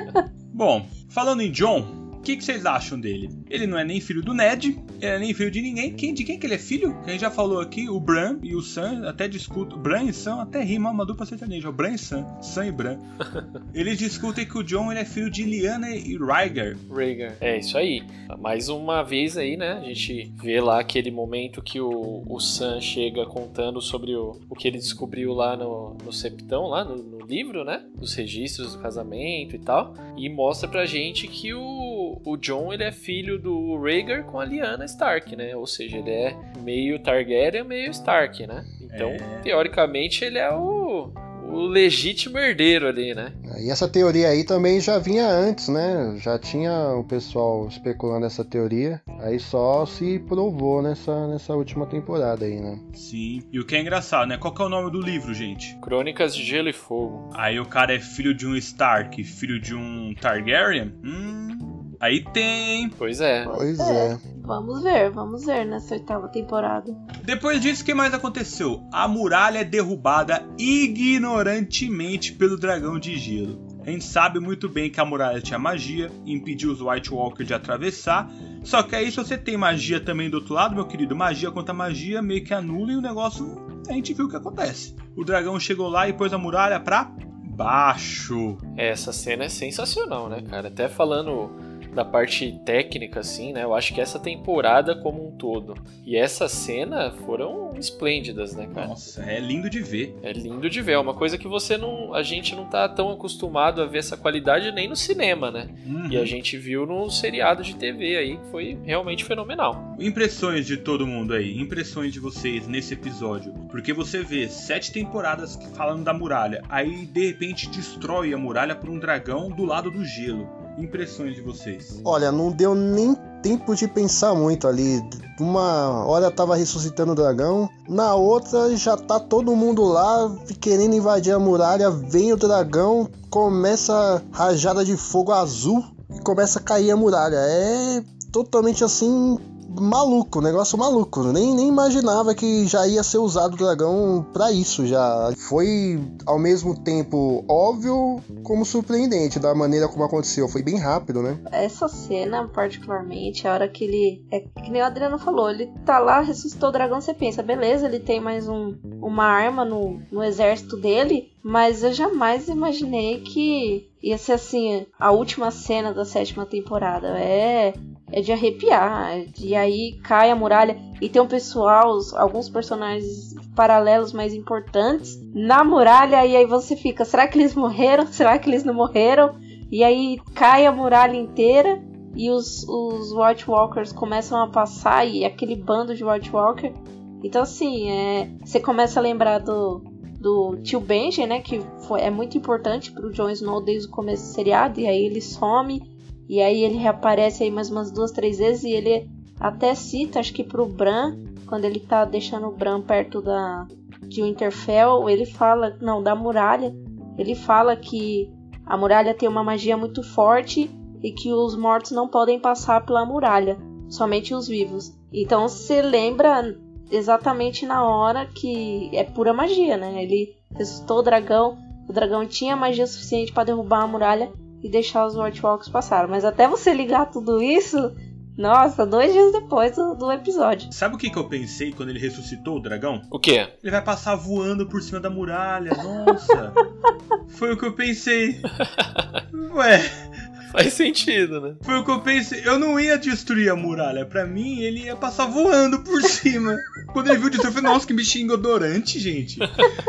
(laughs) Bom, falando em John, que, que vocês acham dele? Ele não é nem filho do Ned, ele é nem filho de ninguém. Quem, de quem que ele é filho? A gente já falou aqui, o Bran e o Sam até discutem. Bran e Sam até rima uma dupla sertaneja. O Bran e Sam, Sam e Bran. (laughs) Eles discutem que o John ele é filho de Lyanna e Rhaegar. Rhaegar. É isso aí. Mais uma vez aí, né? A gente vê lá aquele momento que o, o Sam chega contando sobre o, o que ele descobriu lá no, no Septão, lá no, no livro, né? Dos registros do casamento e tal. E mostra pra gente que o, o John ele é filho do Rhaegar com a Lyanna Stark, né? Ou seja, ele é meio Targaryen, meio Stark, né? Então, É. teoricamente, ele é o, o legítimo herdeiro ali, né? E essa teoria aí também já vinha antes, né? Já tinha o pessoal especulando essa teoria. Aí só se provou nessa, nessa última temporada aí, né? Sim. E o que é engraçado, né? Qual que é o nome do livro, gente? Crônicas de Gelo e Fogo. Aí o cara é filho de um Stark, filho de um Targaryen? Hum. Aí tem? Pois é. Pois é. Vamos ver, vamos ver nessa oitava temporada. Depois disso, o que mais aconteceu? A muralha é derrubada ignorantemente pelo dragão de gelo. A gente sabe muito bem que a muralha tinha magia, impediu os White Walker de atravessar. Só que aí, se você tem magia também do outro lado, meu querido, magia contra magia meio que anula e o negócio a gente viu o que acontece. O dragão chegou lá e pôs a muralha pra baixo. Essa cena é sensacional, né, cara? Até falando da parte técnica, assim, né? Eu acho que essa temporada como um todo e essa cena foram esplêndidas, né, cara? Nossa, é lindo de ver. É lindo de ver, é uma coisa que você não. A gente não tá tão acostumado a ver essa qualidade nem no cinema, né? Uhum. E a gente viu no seriado de TV aí, que foi realmente fenomenal. Impressões de todo mundo aí, impressões de vocês nesse episódio. Porque você vê sete temporadas falando da muralha, aí de repente destrói a muralha por um dragão do lado do gelo. Impressões de vocês. Olha, não deu nem tempo de pensar muito ali. Uma hora tava ressuscitando o dragão, na outra já tá todo mundo lá querendo invadir a muralha. Vem o dragão, começa rajada de fogo azul e começa a cair a muralha. É totalmente assim. Maluco, negócio maluco. Nem, nem imaginava que já ia ser usado o dragão pra isso. Já foi ao mesmo tempo óbvio como surpreendente da maneira como aconteceu. Foi bem rápido, né? Essa cena, particularmente, a hora que ele. É que nem o Adriano falou, ele tá lá, ressuscitou o dragão, você pensa, beleza, ele tem mais um, uma arma no, no exército dele, mas eu jamais imaginei que ia ser assim, a última cena da sétima temporada. É. É de arrepiar. E aí cai a muralha. E tem um pessoal, alguns personagens paralelos mais importantes na muralha. E aí você fica: será que eles morreram? Será que eles não morreram? E aí cai a muralha inteira e os, os White Walkers começam a passar e aquele bando de White Walker. Então assim, é, você começa a lembrar do, do tio Benjen, né? Que foi, é muito importante pro Jon Snow desde o começo do seriado. E aí ele some. E aí ele reaparece aí mais umas duas, três vezes. E ele até cita, acho que pro Bran, quando ele tá deixando o Bran perto da, de Winterfell, ele fala, não, da muralha. Ele fala que a muralha tem uma magia muito forte e que os mortos não podem passar pela muralha, somente os vivos. Então você lembra exatamente na hora que é pura magia, né? Ele ressuscitou o dragão, o dragão tinha magia suficiente para derrubar a muralha e deixar os White Walkers passar. Mas até você ligar tudo isso, nossa, dois dias depois do, do episódio. Sabe o que, que eu pensei quando ele ressuscitou o dragão? O quê? Ele vai passar voando por cima da muralha. Nossa! (laughs) Foi o que eu pensei. (laughs) Ué, (laughs) Faz sentido, né? foi o que eu pensei. Eu não ia destruir a muralha. Pra mim, ele ia passar voando por (laughs) cima. Quando ele viu destruir, eu falei, nossa, que bichinho odorante, gente.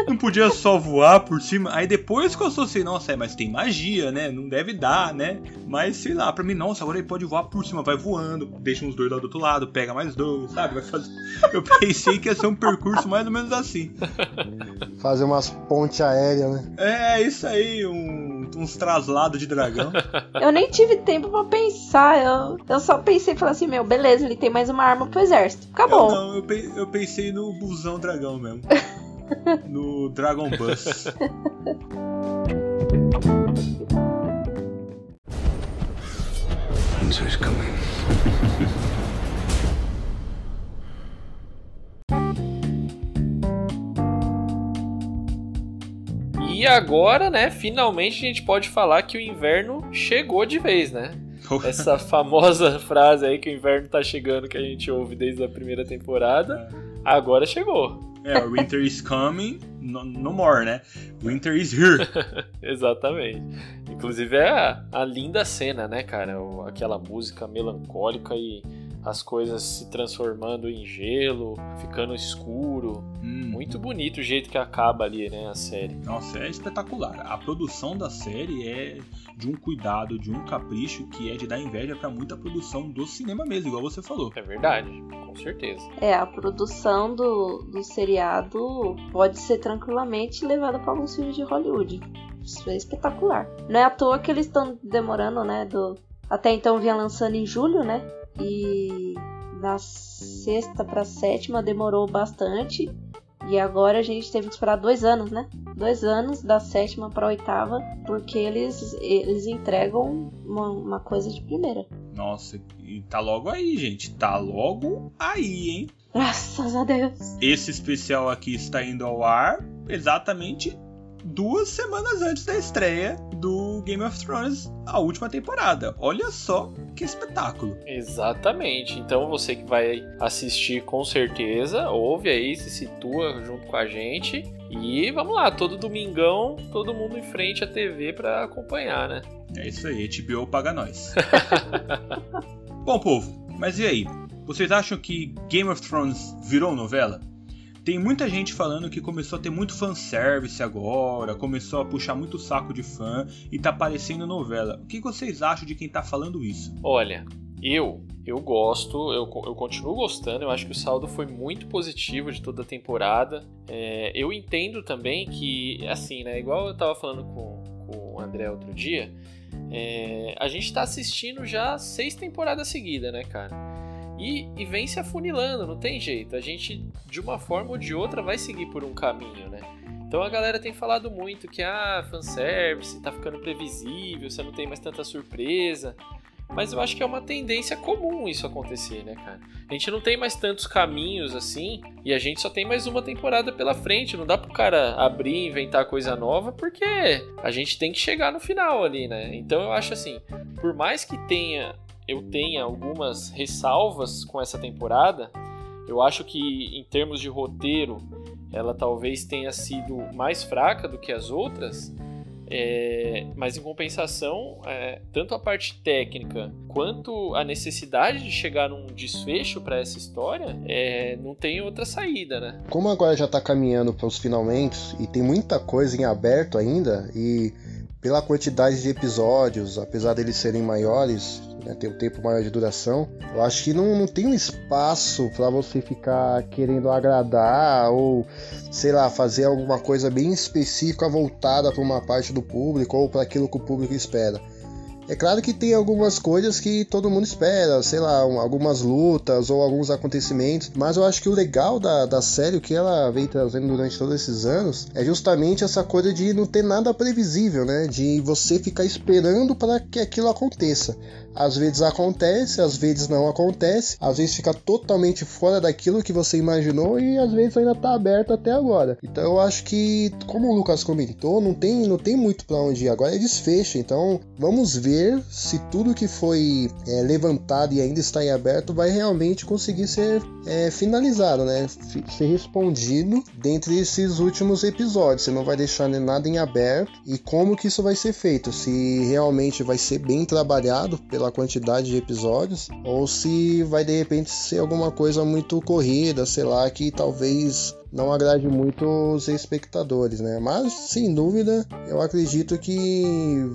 Não podia só voar por cima. Aí depois que eu associei, nossa, é, mas tem magia, né? Não deve dar, né? Mas sei lá, pra mim, nossa, agora ele pode voar por cima, vai voando, deixa uns dois lá do outro lado, pega mais dois, sabe? Vai fazer. Eu pensei que ia ser um percurso mais ou menos assim. Fazer umas pontes aéreas, né? É, isso aí, um- uns traslados de dragão. Eu nem tive tempo pra pensar. Eu, eu só pensei e falei assim: meu, beleza, ele tem mais uma arma pro exército. Eu Acabou. não, eu, pe- eu pensei no busão dragão mesmo. (laughs) no Dragon Bus. Winter's (laughs) coming. Agora, né, finalmente a gente pode falar que o inverno chegou de vez, né? essa famosa (laughs) frase aí que o inverno tá chegando que a gente ouve desde a primeira temporada, agora chegou. É, Winter is coming, no, no more, né? Winter is here. (laughs) Exatamente. Inclusive é a, a linda cena, né, cara? O, aquela música melancólica e as coisas se transformando em gelo, ficando escuro. Hum. Muito bonito o jeito que acaba ali, né, a série. Nossa, é espetacular. A produção da série é de um cuidado, de um capricho que é de dar inveja para muita produção do cinema mesmo, igual você falou. É verdade, com certeza. É, a produção do, do seriado pode ser tranquilamente levada para alguns filmes de Hollywood. Isso é espetacular. Não é à toa que eles estão demorando, né? Do... Até então vinha lançando em julho, né? E da sexta para sétima demorou bastante. E agora a gente teve que esperar dois anos, né? Dois anos da sétima para oitava, porque eles, eles entregam uma, uma coisa de primeira. Nossa, e tá logo aí, gente. Tá logo aí, hein? Graças a Deus. Esse especial aqui está indo ao ar exatamente duas semanas antes da estreia do Game of Thrones, a última temporada. Olha só que espetáculo. Exatamente. Então você que vai assistir com certeza, ouve aí, se situa junto com a gente. E vamos lá, todo domingão, todo mundo em frente à TV para acompanhar, né? É isso aí, HBO paga nós. (laughs) Bom, povo, mas e aí? Vocês acham que Game of Thrones virou novela? Tem muita gente falando que começou a ter muito fanservice agora, começou a puxar muito saco de fã e tá parecendo novela. O que vocês acham de quem tá falando isso? Olha, eu, eu gosto, eu, eu continuo gostando, eu acho que o saldo foi muito positivo de toda a temporada. É, eu entendo também que, assim, né, igual eu tava falando com, com o André outro dia, é, a gente tá assistindo já seis temporadas seguidas, né, cara? E, e, vem se afunilando, não tem jeito. A gente, de uma forma ou de outra, vai seguir por um caminho, né? Então a galera tem falado muito que, ah, fanservice, tá ficando previsível, você não tem mais tanta surpresa. Mas eu acho que é uma tendência comum isso acontecer, né, cara? A gente não tem mais tantos caminhos assim e a gente só tem mais uma temporada pela frente. Não dá pro cara abrir inventar coisa nova porque a gente tem que chegar no final ali, né? Então eu acho assim, por mais que tenha eu tenha algumas ressalvas com essa temporada, eu acho que em termos de roteiro ela talvez tenha sido mais fraca do que as outras. É, mas em compensação, é, tanto a parte técnica quanto a necessidade de chegar num desfecho para essa história, é, não tem outra saída, né? Como agora já está caminhando para os finalmente e tem muita coisa em aberto ainda e pela quantidade de episódios, apesar deles serem maiores, né, ter um tempo maior de duração, eu acho que não, não tem um espaço para você ficar querendo agradar ou, sei lá, fazer alguma coisa bem específica voltada para uma parte do público ou para aquilo que o público espera. É claro que tem algumas coisas que todo mundo espera, sei lá, algumas lutas ou alguns acontecimentos, mas eu acho que o legal da, da série, o que ela vem trazendo durante todos esses anos, é justamente essa coisa de não ter nada previsível, né? De você ficar esperando para que aquilo aconteça. Às vezes acontece, às vezes não acontece, às vezes fica totalmente fora daquilo que você imaginou e às vezes ainda tá aberto até agora. Então eu acho que, como o Lucas comentou, não tem, não tem muito para onde ir. Agora é desfecho, então vamos ver se tudo que foi é, levantado e ainda está em aberto vai realmente conseguir ser é, finalizado, né? Ser respondido dentre esses últimos episódios. Você não vai deixar nada em aberto e como que isso vai ser feito? Se realmente vai ser bem trabalhado pela pela quantidade de episódios, ou se vai de repente ser alguma coisa muito corrida, sei lá, que talvez não agrade muito os espectadores, né? Mas sem dúvida, eu acredito que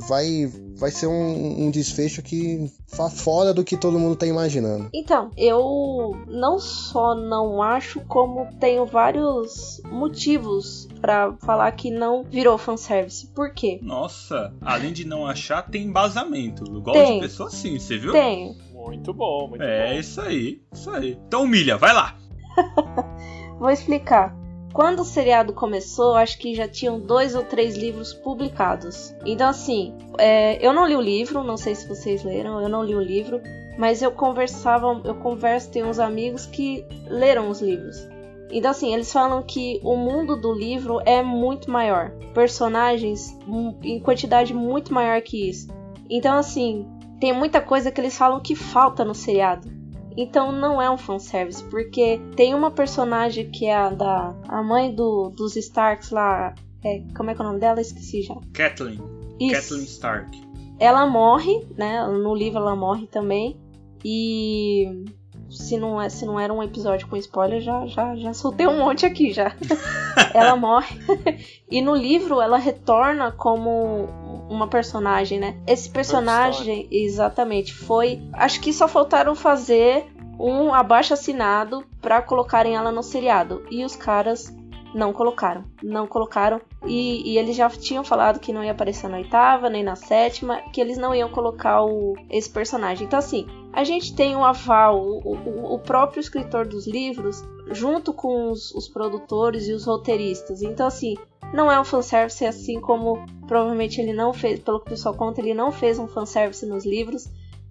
vai vai ser um, um desfecho que fa fora do que todo mundo está imaginando. Então, eu não só não acho, como tenho vários motivos para falar que não virou fanservice. Por quê? Nossa, além de não achar, tem embasamento. Igual tem. de pessoa assim, você viu? Tenho. Muito bom, muito é bom. É isso aí, isso aí. Então humilha, vai lá. (laughs) Vou explicar. Quando o seriado começou, acho que já tinham dois ou três livros publicados. Então, assim, é, eu não li o livro, não sei se vocês leram, eu não li o livro, mas eu conversava, eu converso, tenho uns amigos que leram os livros. Então, assim, eles falam que o mundo do livro é muito maior, personagens em quantidade muito maior que isso. Então, assim, tem muita coisa que eles falam que falta no seriado. Então não é um fanservice, porque tem uma personagem que é a da a mãe do, dos Starks lá. É, como é que é o nome dela? Esqueci já. Kathleen. Isso. Kathleen Stark. Ela morre, né? No livro ela morre também. E se não, é, se não era um episódio com spoiler, já, já, já soltei um monte aqui já. (laughs) ela morre. (laughs) e no livro ela retorna como uma personagem, né? Esse personagem, exatamente, foi. Acho que só faltaram fazer um abaixo assinado para colocarem ela no seriado. E os caras não colocaram. Não colocaram. E, e, eles já tinham falado que não ia aparecer na oitava, nem na sétima, que eles não iam colocar o, esse personagem. Então, assim, a gente tem um aval, o, o, o próprio escritor dos livros, junto com os, os, produtores e os roteiristas. Então, assim, não é um fanservice, assim como provavelmente ele não fez, pelo que o pessoal conta, ele não fez um fanservice nos livros.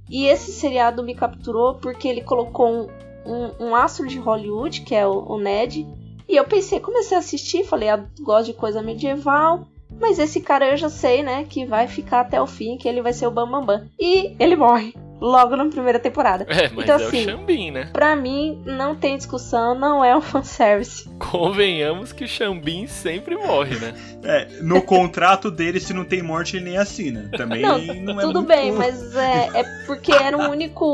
E esse seriado me capturou porque ele colocou um, um, um astro de Hollywood, que é o, o Ned, e eu pensei, comecei a assistir, falei, ah, gosto de coisa medieval, mas esse cara eu já sei, né, que vai ficar até o fim, que ele vai ser o Bambambam. Bam, Bam. E ele morre logo na primeira temporada. É, mas então, é assim, o Xambin, né? Pra mim, não tem discussão, não é um (laughs) fanservice. Convenhamos que o Xambin sempre morre, né? (laughs) É, no contrato dele, se não tem morte, ele nem assina. Também não, não é Tudo muito... bem, mas é, é porque era o único,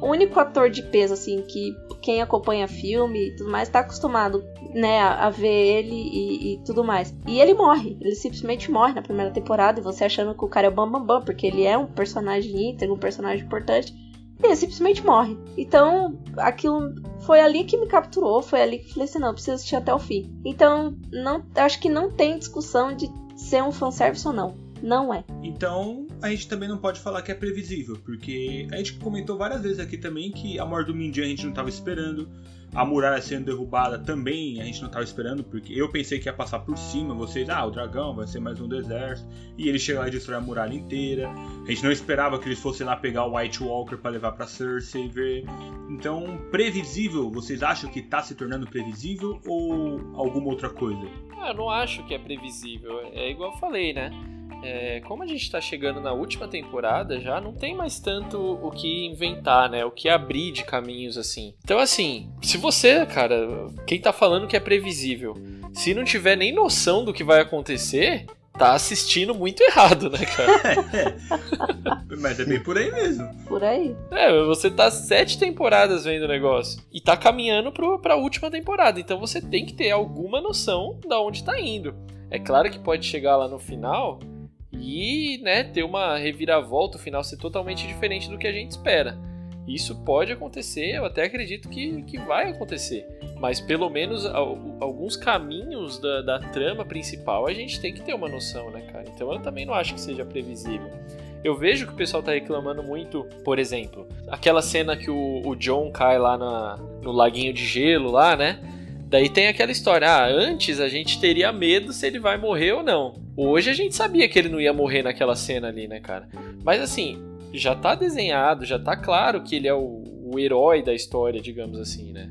o único ator de peso, assim, que quem acompanha filme e tudo mais tá acostumado, né, a, a ver ele e, e, tudo mais. E ele morre, ele simplesmente morre na primeira temporada, e você achando que o cara é o Bambambam, Bam, Bam, porque ele é um personagem íntegro, um personagem importante. E ele simplesmente morre. Então, aquilo foi ali que me capturou, foi ali que eu falei assim, não, eu preciso assistir até o fim. Então, não, acho que não tem discussão de ser um fanservice ou não. Não é. Então, a gente também não pode falar que é previsível, porque a gente comentou várias vezes aqui também que a morte do Mindy a gente não estava esperando, a muralha sendo derrubada também a gente não estava esperando, porque eu pensei que ia passar por cima, vocês, ah, o dragão vai ser mais um deserto, e ele chega lá e destrói a muralha inteira. A gente não esperava que eles fossem lá pegar o White Walker para levar para Cersei ver. Então, previsível, vocês acham que está se tornando previsível ou alguma outra coisa? Ah, eu não acho que é previsível. É igual eu falei, né? É, como a gente está chegando na última temporada, já não tem mais tanto o que inventar, né? O que abrir de caminhos assim. Então, assim, se você, cara, quem tá falando que é previsível, se não tiver nem noção do que vai acontecer, tá assistindo muito (laughs) errado, né, cara? (laughs) Mas é bem por aí mesmo. Por aí. É, você tá sete temporadas vendo o negócio e tá caminhando pro, pra última temporada. Então você tem que ter alguma noção da onde tá indo. É claro que pode chegar lá no final e né, ter uma reviravolta, o final ser totalmente diferente do que a gente espera. Isso pode acontecer, eu até acredito que, que vai acontecer. Mas pelo menos alguns caminhos da, da trama principal a gente tem que ter uma noção, né, cara? Então eu também não acho que seja previsível. Eu vejo que o pessoal tá reclamando muito, por exemplo, aquela cena que o, o John cai lá na, no laguinho de gelo lá, né? Daí tem aquela história, ah, antes a gente teria medo se ele vai morrer ou não. Hoje a gente sabia que ele não ia morrer naquela cena ali, né, cara? Mas assim, já tá desenhado, já tá claro que ele é o, o herói da história, digamos assim, né?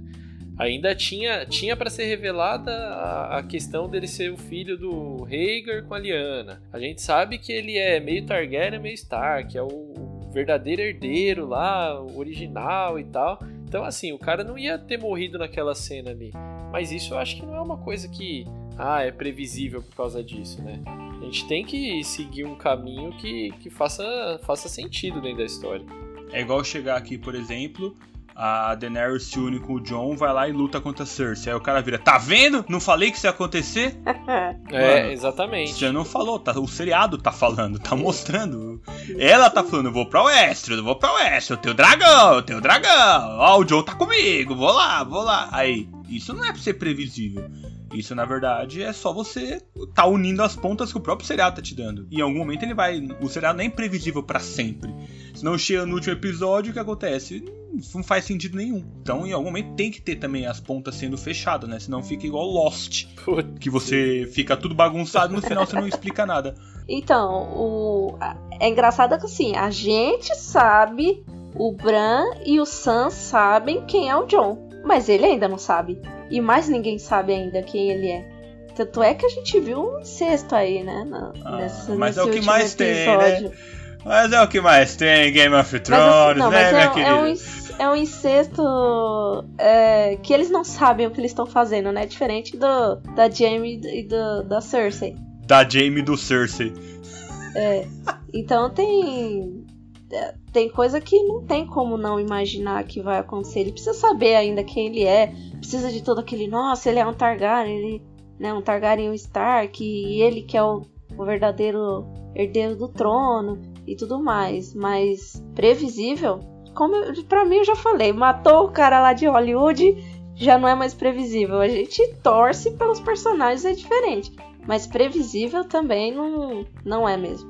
Ainda tinha tinha para ser revelada a, a, questão dele ser o filho do Rhaegar com a Lyanna. A gente sabe que ele é meio Targaryen, meio Stark, é o verdadeiro herdeiro lá, original e tal. Então, assim, o cara não ia ter morrido naquela cena ali. Mas isso eu acho que não é uma coisa que, ah, é previsível por causa disso, né? A gente tem que seguir um caminho que, que faça, faça sentido dentro da história. É igual chegar aqui, por exemplo, a Daenerys se une com o John, vai lá e luta contra a Cersei. Aí o cara vira, tá vendo? Não falei que isso ia acontecer? (laughs) é, Mano, exatamente. Você não falou, tá, o seriado tá falando, tá mostrando. Ela tá falando, eu vou pra oeste, eu vou pra oeste, eu tenho dragão, eu tenho dragão. Ó, o John tá comigo, vou lá, vou lá. Aí, isso não é pra ser previsível. Isso, na verdade, é só você tá unindo as pontas que o próprio seriado tá te dando. E em algum momento ele vai. O seriado nem é imprevisível para sempre. Se não chega no último episódio, o que acontece? Não faz sentido nenhum. Então, em algum momento, tem que ter também as pontas sendo fechadas, né? Senão fica igual Lost. Que você fica tudo bagunçado e no final você não explica nada. Então, o... é engraçado que assim, a gente sabe, o Bran e o Sam sabem quem é o John. Mas ele ainda não sabe. E mais ninguém sabe ainda quem ele é. Tanto é que a gente viu um incesto aí, né? Na, ah, nesse, mas é o que mais episódio. tem, né? Mas é o que mais tem, Game of Mas, Thrones, assim, não, né, mas minha é, querida? é um, é um incesto é, que eles não sabem o que eles estão fazendo, né? Diferente do, da Jaime e do, da Cersei. Da Jaime do Cersei. É, então tem. é, Tem coisa que não tem como não imaginar que vai acontecer. Ele precisa saber ainda quem ele é. Precisa de todo aquele. Nossa, ele é um Targaryen. Ele, né, um Targaryen Stark. E ele que é o, o verdadeiro herdeiro do trono. E tudo mais. Mas previsível. Como pra mim eu já falei. Matou o cara lá de Hollywood. Já não é mais previsível. A gente torce pelos personagens, é diferente. Mas previsível também não, não é mesmo.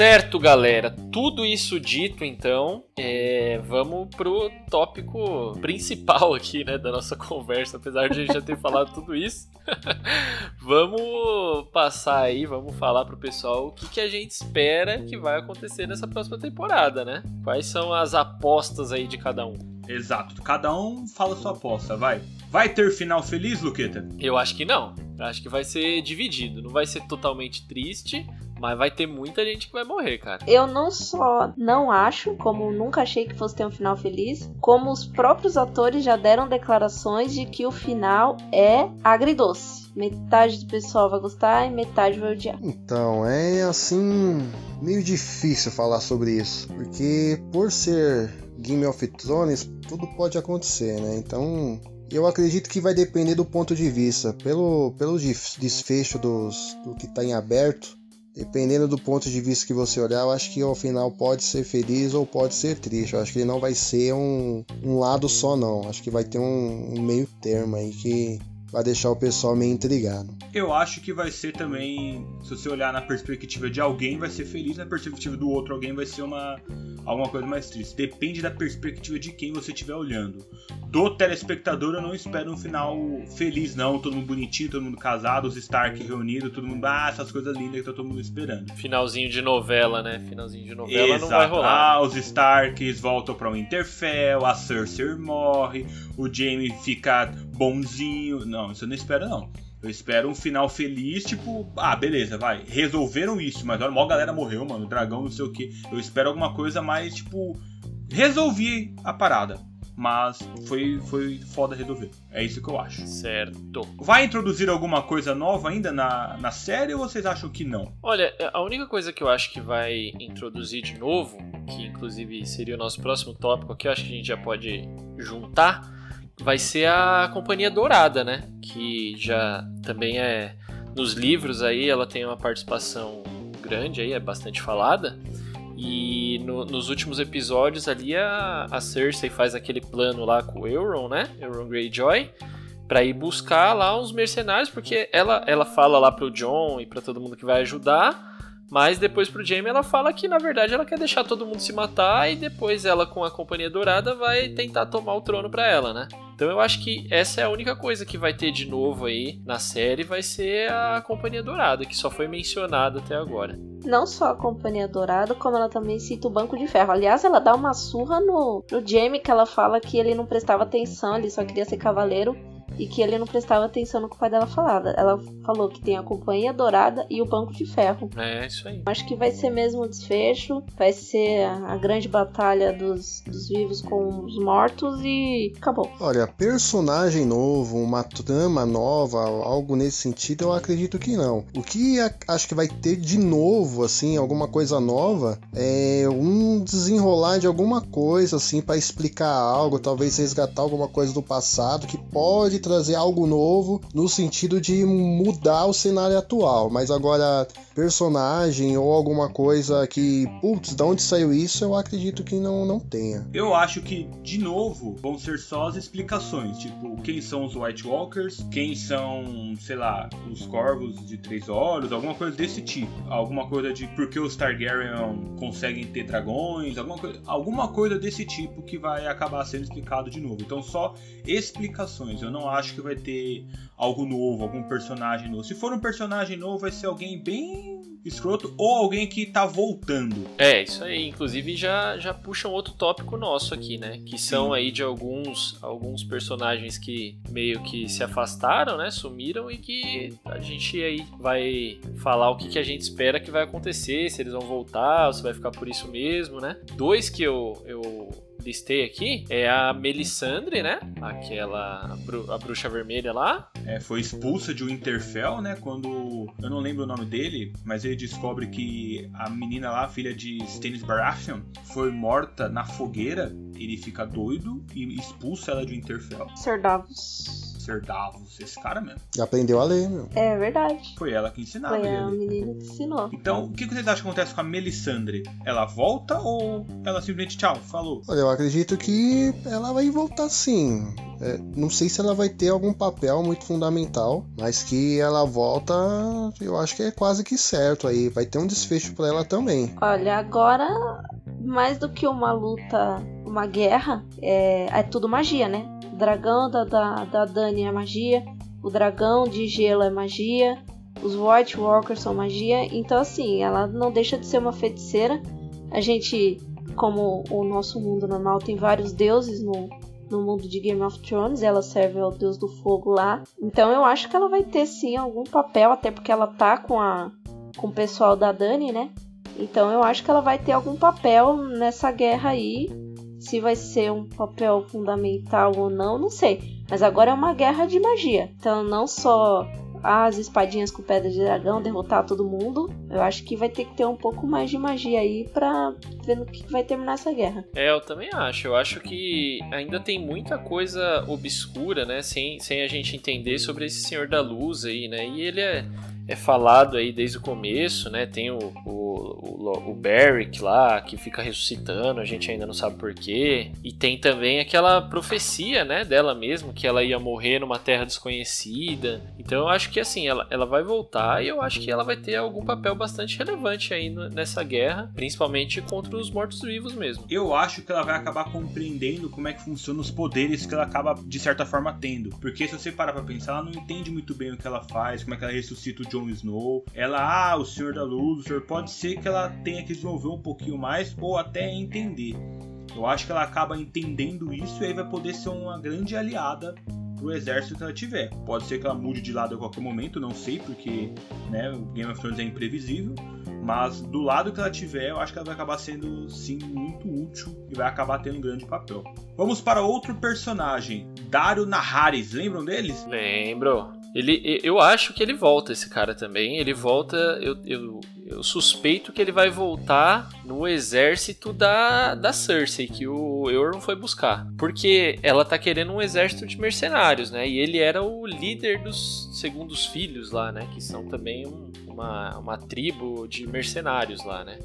Certo, galera. Tudo isso dito, então, é, vamos pro tópico principal (laughs) aqui, né, da nossa conversa. Apesar de a gente já ter falado tudo isso, (laughs) vamos passar aí, vamos falar pro pessoal o que, que a gente espera que vai acontecer nessa próxima temporada, né? Quais são as apostas aí de cada um? Exato. Cada um fala sua aposta, vai. Vai ter final feliz, Luqueta? Eu acho que não. Eu acho que vai ser dividido. Não vai ser totalmente triste, mas vai ter muita gente que vai morrer, cara. Eu não só não acho, como nunca achei que fosse ter um final feliz, como os próprios atores já deram declarações de que o final é agridoce. Metade do pessoal vai gostar e metade vai odiar. Então, é assim, meio difícil falar sobre isso, porque por ser Game of Thrones, tudo pode acontecer, né? Então, eu acredito que vai depender do ponto de vista. Pelo, pelo desfecho dos, do que está em aberto, dependendo do ponto de vista que você olhar, eu acho que ao final pode ser feliz ou pode ser triste. Eu acho que ele não vai ser um, um lado só, não. Acho que vai ter um, um meio termo aí que vai deixar o pessoal meio intrigado. Eu acho que vai ser também, se você olhar na perspectiva de alguém, vai ser feliz, na perspectiva do outro alguém vai ser uma alguma coisa mais triste. Depende da perspectiva de quem você estiver olhando. Do telespectador eu não espero um final feliz não, todo mundo bonitinho, todo mundo casado, os Stark reunidos, todo mundo, ah, essas coisas lindas que tá todo mundo esperando. Finalzinho de novela, né? Finalzinho de novela Exato. não vai rolar. Ah, os Starks voltam pra Winterfell, a Cersei morre, o Jaime fica bonzinho. Não, isso eu não espero não. Eu espero um final feliz, tipo, ah, beleza, vai. Resolveram isso, mas olha, a maior galera morreu, mano. Dragão, não sei o que. Eu espero alguma coisa mais, tipo, resolvi a parada. Mas foi, foi foda resolver. É isso que eu acho. Certo. Vai introduzir alguma coisa nova ainda na, na série ou vocês acham que não? Olha, a única coisa que eu acho que vai introduzir de novo, que inclusive seria o nosso próximo tópico aqui, eu acho que a gente já pode juntar, vai ser a Companhia Dourada, né? Que já também é nos livros aí, ela tem uma participação grande aí, é bastante falada. E no- nos últimos episódios ali a, a Cersei faz aquele plano lá com o Euron, né? Euron Greyjoy, pra ir buscar lá uns mercenários, porque ela, ela fala lá pro John e pra todo mundo que vai ajudar, mas depois pro Jaime ela fala que na verdade ela quer deixar todo mundo se matar e depois ela com a Companhia Dourada vai tentar tomar o trono pra ela, né? Então eu acho que essa é a única coisa que vai ter de novo aí na série, vai ser a Companhia Dourada, que só foi mencionada até agora. Não só a Companhia Dourada, como ela também cita o Banco de Ferro. Aliás, ela dá uma surra no, no Jamie, que ela fala que ele não prestava atenção, ele só queria ser cavaleiro. E que ele não prestava atenção no que o pai dela falava. Ela falou que tem a Companhia Dourada e o Banco de Ferro. É isso aí. Acho que vai ser mesmo o desfecho. Vai ser a grande batalha dos, dos vivos com os mortos e acabou. Olha, personagem novo, uma trama nova, algo nesse sentido, eu acredito que não. O que acho que vai ter de novo, assim, alguma coisa nova, é um desenrolar de alguma coisa, assim, para explicar algo, talvez resgatar alguma coisa do passado que pode trazer algo novo no sentido de mudar o cenário atual. Mas agora, personagem ou alguma coisa que, putz, de onde saiu isso, eu acredito que não, não tenha. Eu acho que, de novo, vão ser só as explicações, tipo, quem são os White Walkers, quem são, sei lá, os Corvos de Três Olhos, alguma coisa desse tipo. Alguma coisa de por que os Targaryen conseguem ter dragões, alguma coisa, alguma coisa desse tipo que vai acabar sendo explicado de novo. Então, só explicações. Eu não acho que vai ter algo novo, algum personagem novo. Se for um personagem novo, vai ser alguém bem escroto ou alguém que tá voltando. É, isso aí. Inclusive já, já puxa um outro tópico nosso aqui, né? Que são Sim. aí de alguns, alguns personagens que meio que se afastaram, né? Sumiram e que a gente aí vai falar o que, que a gente espera que vai acontecer, se eles vão voltar, ou se vai ficar por isso mesmo, né? Dois que eu, eu listei aqui é a Melisandre, né? Aquela a bruxa vermelha lá. É, foi expulsa de Winterfell, né? Quando. Eu não lembro o nome dele, mas ele descobre que a menina lá, filha de Stannis Baratheon, foi morta na fogueira. Ele fica doido e expulsa ela de Winterfell. Sir Davos. Ser Davos, esse cara mesmo. Aprendeu a ler, meu. É verdade. Foi ela que ensinava Foi ele. a menina que ensinou. Então, o que vocês acham que acontece com a Melisandre? Ela volta ou ela simplesmente tchau, falou? Olha, eu acredito que ela vai voltar sim. É, não sei se ela vai ter algum papel muito fundamental, mas que ela volta, eu acho que é quase que certo aí. Vai ter um desfecho pra ela também. Olha, agora, mais do que uma luta, uma guerra, é, é tudo magia, né? Dragão da, da, da Dani é magia, o dragão de gelo é magia, os White Walkers são magia. Então, assim, ela não deixa de ser uma feiticeira. A gente, como o nosso mundo normal, tem vários deuses no, no mundo de Game of Thrones, ela serve ao deus do fogo lá. Então eu acho que ela vai ter sim algum papel, até porque ela tá com a com o pessoal da Dani, né? Então eu acho que ela vai ter algum papel nessa guerra aí. Se vai ser um papel fundamental ou não, não sei. Mas agora é uma guerra de magia. Então não só as espadinhas com pedra de dragão derrotar todo mundo. Eu acho que vai ter que ter um pouco mais de magia aí pra ver no que vai terminar essa guerra. É, eu também acho. Eu acho que ainda tem muita coisa obscura, né? Sem, sem a gente entender sobre esse Senhor da Luz aí, né? E ele é, é falado aí desde o começo, né? Tem o, o, o, o Beric lá que fica ressuscitando, a gente ainda não sabe porquê. E tem também aquela profecia, né? Dela mesmo, que ela ia morrer numa terra desconhecida. Então eu acho que assim, ela, ela vai voltar e eu acho que ela vai ter algum papel bastante relevante aí nessa guerra, principalmente contra os mortos-vivos mesmo. Eu acho que ela vai acabar compreendendo como é que funcionam os poderes que ela acaba, de certa forma, tendo. Porque se você parar pra pensar, ela não entende muito bem o que ela faz, como é que ela ressuscita o Jon Snow. Ela, ah, o Senhor da Luz, o Senhor pode ser que ela tenha que desenvolver um pouquinho mais ou até entender. Eu acho que ela acaba entendendo isso e aí vai poder ser uma grande aliada pro exército que ela tiver. Pode ser que ela mude de lado a qualquer momento, não sei, porque né, o Game of Thrones é imprevisível. Mas do lado que ela tiver, eu acho que ela vai acabar sendo sim muito útil e vai acabar tendo um grande papel. Vamos para outro personagem, Dario Naharis. Lembram deles? Lembro. Ele, eu acho que ele volta, esse cara também. Ele volta. Eu, eu, eu suspeito que ele vai voltar no exército da, da Cersei, que o Euron foi buscar. Porque ela tá querendo um exército de mercenários, né? E ele era o líder dos segundos filhos lá, né? Que são também um- uma, uma tribo de mercenários lá, né?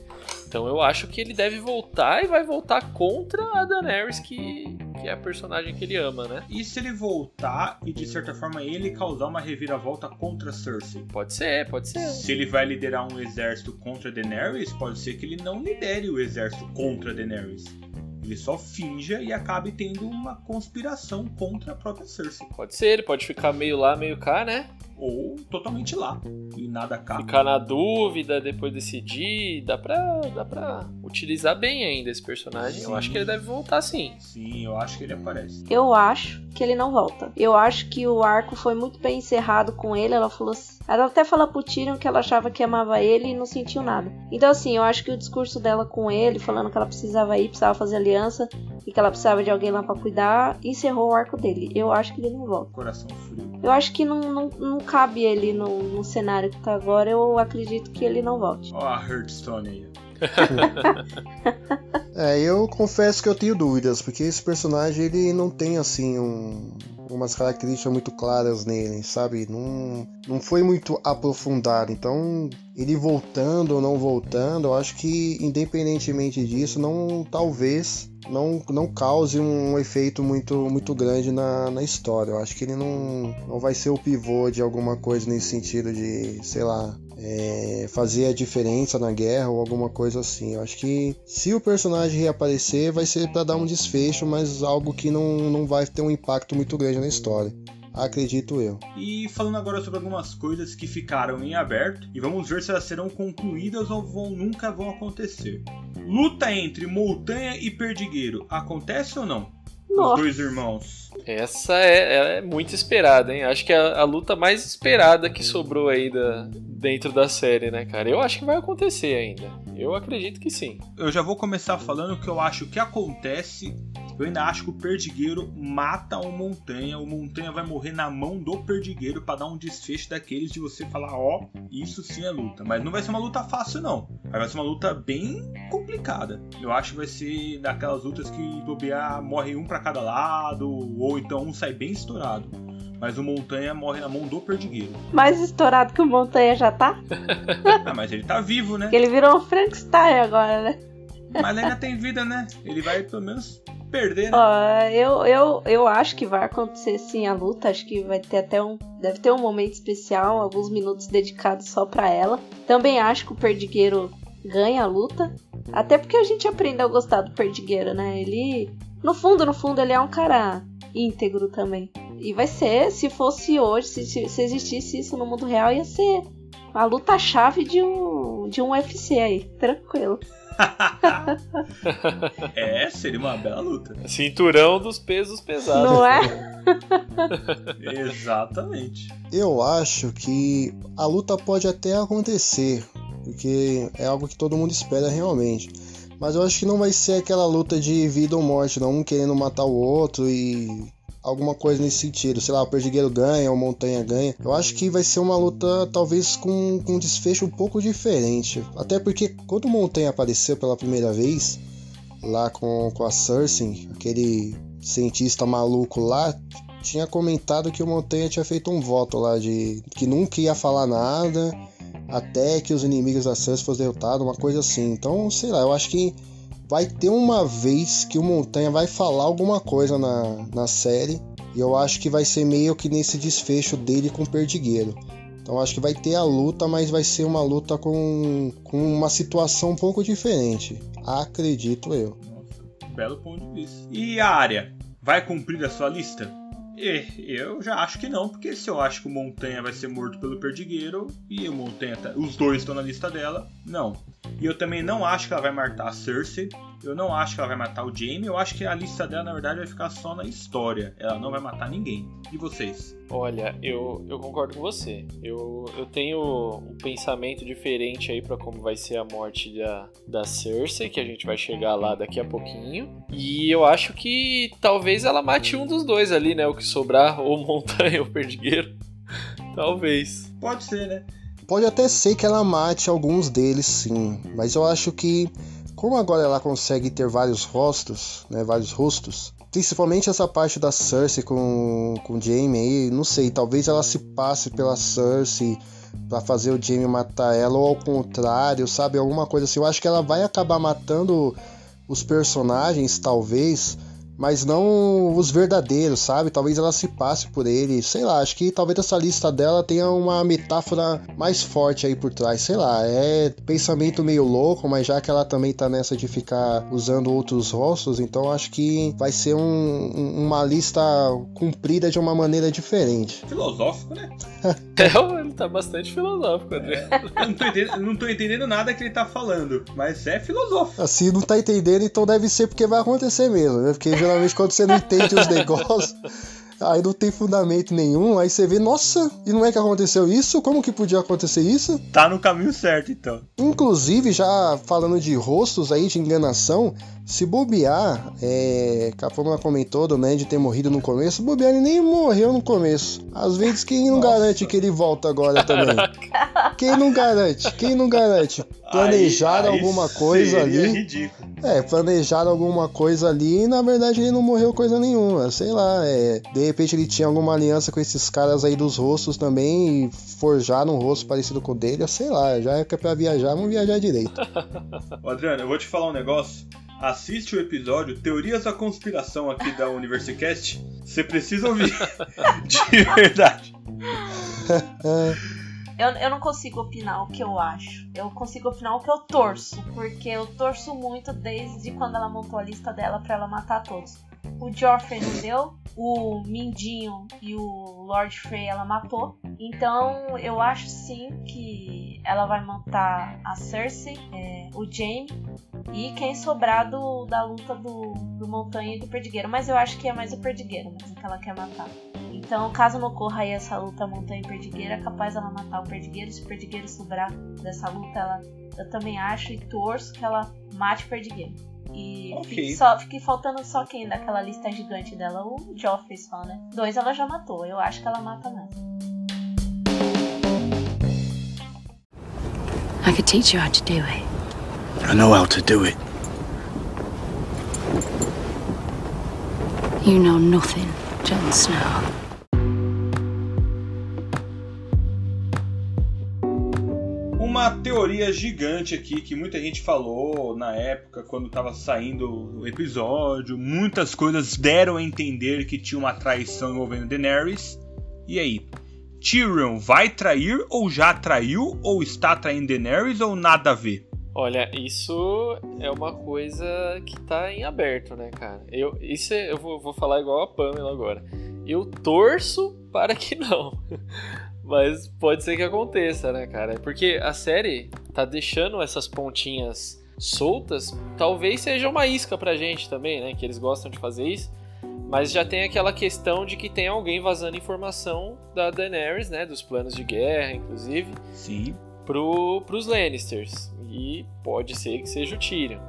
Então eu acho que ele deve voltar e vai voltar contra a Daenerys, que, que é a personagem que ele ama, né? E se ele voltar e de certa forma ele causar uma reviravolta contra Cersei? Pode ser, pode ser. Se ele vai liderar um exército contra Daenerys, pode ser que ele não lidere o exército contra Daenerys. Ele só finja e acabe tendo uma conspiração contra a própria Cersei. Pode ser, ele pode ficar meio lá, meio cá, né? Ou totalmente lá. E nada cá. Ficar na dúvida, depois decidir. Dá pra, dá pra utilizar bem ainda esse personagem. Eu Sim. acho que ele deve voltar sim. Sim, eu acho que ele aparece. Eu acho que ele não volta. Eu acho que o arco foi muito bem encerrado com ele. Ela falou assim- ela até falou pro Tyrion que ela achava que amava ele e não sentiu nada. Então assim, eu acho que o discurso dela com ele, falando que ela precisava ir, precisava fazer aliança e que ela precisava de alguém lá pra cuidar, encerrou o arco dele. Eu acho que ele não volta. Coração frio. Eu acho que não, não, não cabe ele no, no cenário que tá agora. Eu acredito que ele não volte. Ó a Hearthstone aí. (laughs) É, eu confesso que eu tenho dúvidas, porque esse personagem ele não tem assim um, umas características muito claras nele, sabe? Não, não foi muito aprofundado, então ele voltando ou não voltando, eu acho que independentemente disso, não talvez não, não cause um efeito muito, muito grande na, na história. Eu acho que ele não, não vai ser o pivô de alguma coisa nesse sentido de, sei lá, é, fazer a diferença na guerra ou alguma coisa assim. Eu acho que se o personagem reaparecer, vai ser para dar um desfecho, mas algo que não, não vai ter um impacto muito grande na história. Acredito eu. E falando agora sobre algumas coisas que ficaram em aberto e vamos ver se elas serão concluídas ou vão, nunca vão acontecer. Luta entre Montanha e Perdigueiro acontece ou não? Nossa. Os dois irmãos. Essa é, é muito esperada, hein? Acho que é a, a luta mais esperada que sobrou aí da, dentro da série, né, cara? Eu acho que vai acontecer ainda. Eu acredito que sim. Eu já vou começar falando que eu acho que acontece. Eu ainda acho que o Perdigueiro mata o Montanha. O Montanha vai morrer na mão do Perdigueiro para dar um desfecho daqueles de você falar, ó, isso sim é luta. Mas não vai ser uma luta fácil, não. Vai ser uma luta bem complicada. Eu acho que vai ser daquelas lutas que bobear morre um para cada lado, ou então um sai bem estourado. Mas o Montanha morre na mão do Perdigueiro. Mais estourado que o Montanha já tá? (laughs) Ah, mas ele tá vivo, né? Ele virou um Frankenstein agora, né? Mas ainda tem vida, né? Ele vai pelo menos perder, né? Ó, eu, eu, eu acho que vai acontecer sim a luta. Acho que vai ter até um. Deve ter um momento especial, alguns minutos dedicados só pra ela. Também acho que o Perdigueiro ganha a luta. Até porque a gente aprende a gostar do Perdigueiro, né? Ele. No fundo, no fundo, ele é um cara íntegro também. E vai ser, se fosse hoje, se, se se existisse isso no mundo real, ia ser a luta-chave de um, de um UFC aí, tranquilo. (laughs) É, seria uma bela luta. Cinturão dos pesos pesados. Não é? (laughs) Exatamente. Eu acho que a luta pode até acontecer, porque é algo que todo mundo espera realmente. Mas eu acho que não vai ser aquela luta de vida ou morte, não um querendo matar o outro e alguma coisa nesse sentido. Sei lá, o Perdigueiro ganha, o Montanha ganha. Eu acho que vai ser uma luta talvez com, com um desfecho um pouco diferente. Até porque quando o Montanha apareceu pela primeira vez, lá com, com a Cersei, aquele cientista maluco lá, tinha comentado que o Montanha tinha feito um voto lá de que nunca ia falar nada até que os inimigos da Cersei fossem derrotados, uma coisa assim. Então, sei lá, eu acho que vai ter uma vez que o Montanha vai falar alguma coisa na, na série. E eu acho que vai ser meio que nesse desfecho dele com o Perdigueiro. Então acho que vai ter a luta, mas vai ser uma luta com, com uma situação um pouco diferente. Acredito eu. Belo ponto de vista. E a área? Vai cumprir a sua lista? Eu já acho que não, porque se eu acho que o Montanha vai ser morto pelo Perdigueiro e o Montanha, tá- os dois estão na lista dela, não. E eu também não acho que ela vai matar a Cersei. Eu não acho que ela vai matar o Jaime. Eu acho que a lista dela, na verdade, vai ficar só na história. Ela não vai matar ninguém. E vocês? Olha, eu, eu concordo com você. Eu, eu tenho um pensamento diferente aí pra como vai ser a morte da, da Cersei, que a gente vai chegar lá daqui a pouquinho. E eu acho que talvez ela mate um dos dois ali, né? O que sobrar, (laughs) ou Montanha ou Perdigueiro. (laughs) Talvez. Pode ser, né? Pode até ser que ela mate alguns deles, sim, mas eu acho que como agora ela consegue ter vários rostos, né, vários rostos, principalmente essa parte da Cersei com com o Jaime aí, não sei, talvez ela se passe pela Cersei pra fazer o Jaime matar ela ou ao contrário, sabe, alguma coisa assim. Eu acho que ela vai acabar matando os personagens, talvez, mas não os verdadeiros, sabe? Talvez ela se passe por ele, sei lá. Acho que talvez essa lista dela tenha uma metáfora mais forte aí por trás, sei lá. É pensamento meio louco, mas já que ela também tá nessa de ficar usando outros rostos, então acho que vai ser um- um- uma lista cumprida de uma maneira diferente. Filosófico, né? (laughs) É, ele tá bastante filosófico, André. Eu não tô entendendo, não tô entendendo nada que ele tá falando, mas é filosófico. Assim, não tá entendendo, então deve ser porque vai acontecer mesmo, né? Porque geralmente quando você não entende os negócios, aí não tem fundamento nenhum, aí você vê, nossa, e não é que aconteceu isso? Como que podia acontecer isso? Tá no caminho certo, então. Inclusive, já falando de rostos aí, de enganação, se bobear, é, que a Fórmula comentou do Ned ter morrido no começo, bobear ele nem morreu no começo. Às vezes quem não Nossa. garante que ele volta agora também. (laughs) quem não garante? Quem não garante? Planejaram Aí- aí alguma coisa seria ali. ridículo. É, planejaram alguma coisa ali e na verdade ele não morreu coisa nenhuma. Sei lá, é, de repente ele tinha alguma aliança com esses caras aí dos rostos também e forjaram um rosto parecido com o dele, sei lá, já é que é pra viajar, vamos viajar direito. (laughs) Ô, Adriano, eu vou te falar um negócio. Assiste o episódio Teorias da Conspiração aqui da Universicast. Você precisa ouvir. (laughs) De verdade. Eu, eu não consigo opinar o que eu acho. Eu consigo opinar o que eu torço. Porque eu torço muito desde quando ela montou a lista dela pra ela matar todos. O Joffrey não deu, o Mindinho e o Lord Frey ela matou. Então eu acho sim que ela vai matar a Cersei, é, o Jaime e quem sobrar do, da luta do, do Montanha e do Perdigueiro. Mas eu acho que é mais o Perdigueiro mesmo que ela quer matar. Então, caso não ocorra aí essa luta Montanha e Perdigueiro, é capaz ela matar o Perdigueiro. Se o Perdigueiro sobrar dessa luta, ela, eu também acho e torço que ela mate o Perdigueiro. E Ok. fique, só, fique faltando só quem daquela lista gigante dela, o Joffrey só, né? Dois ela já matou, eu acho que ela mata mais. I could teach you how to do it. I know how to do it. You know nothing, Jon Snow. Uma teoria gigante aqui que muita gente falou na época, quando tava saindo o episódio. Muitas coisas deram a entender que tinha uma traição envolvendo Daenerys. E aí? Tyrion vai trair ou já traiu? Ou está traindo Daenerys ou nada a ver? Olha, isso é uma coisa que tá em aberto, né, cara? Eu, isso é- eu vou, vou falar igual a Pamela agora. Eu torço para que não. (laughs) Mas pode ser que aconteça, né, cara? Porque a série tá deixando essas pontinhas soltas. Talvez seja uma isca pra gente também, né? Que eles gostam de fazer isso. Mas já tem aquela questão de que tem alguém vazando informação da Daenerys, né? Dos planos de guerra, inclusive Sim. pro, pros Lannisters. E pode ser que seja o Tyrion.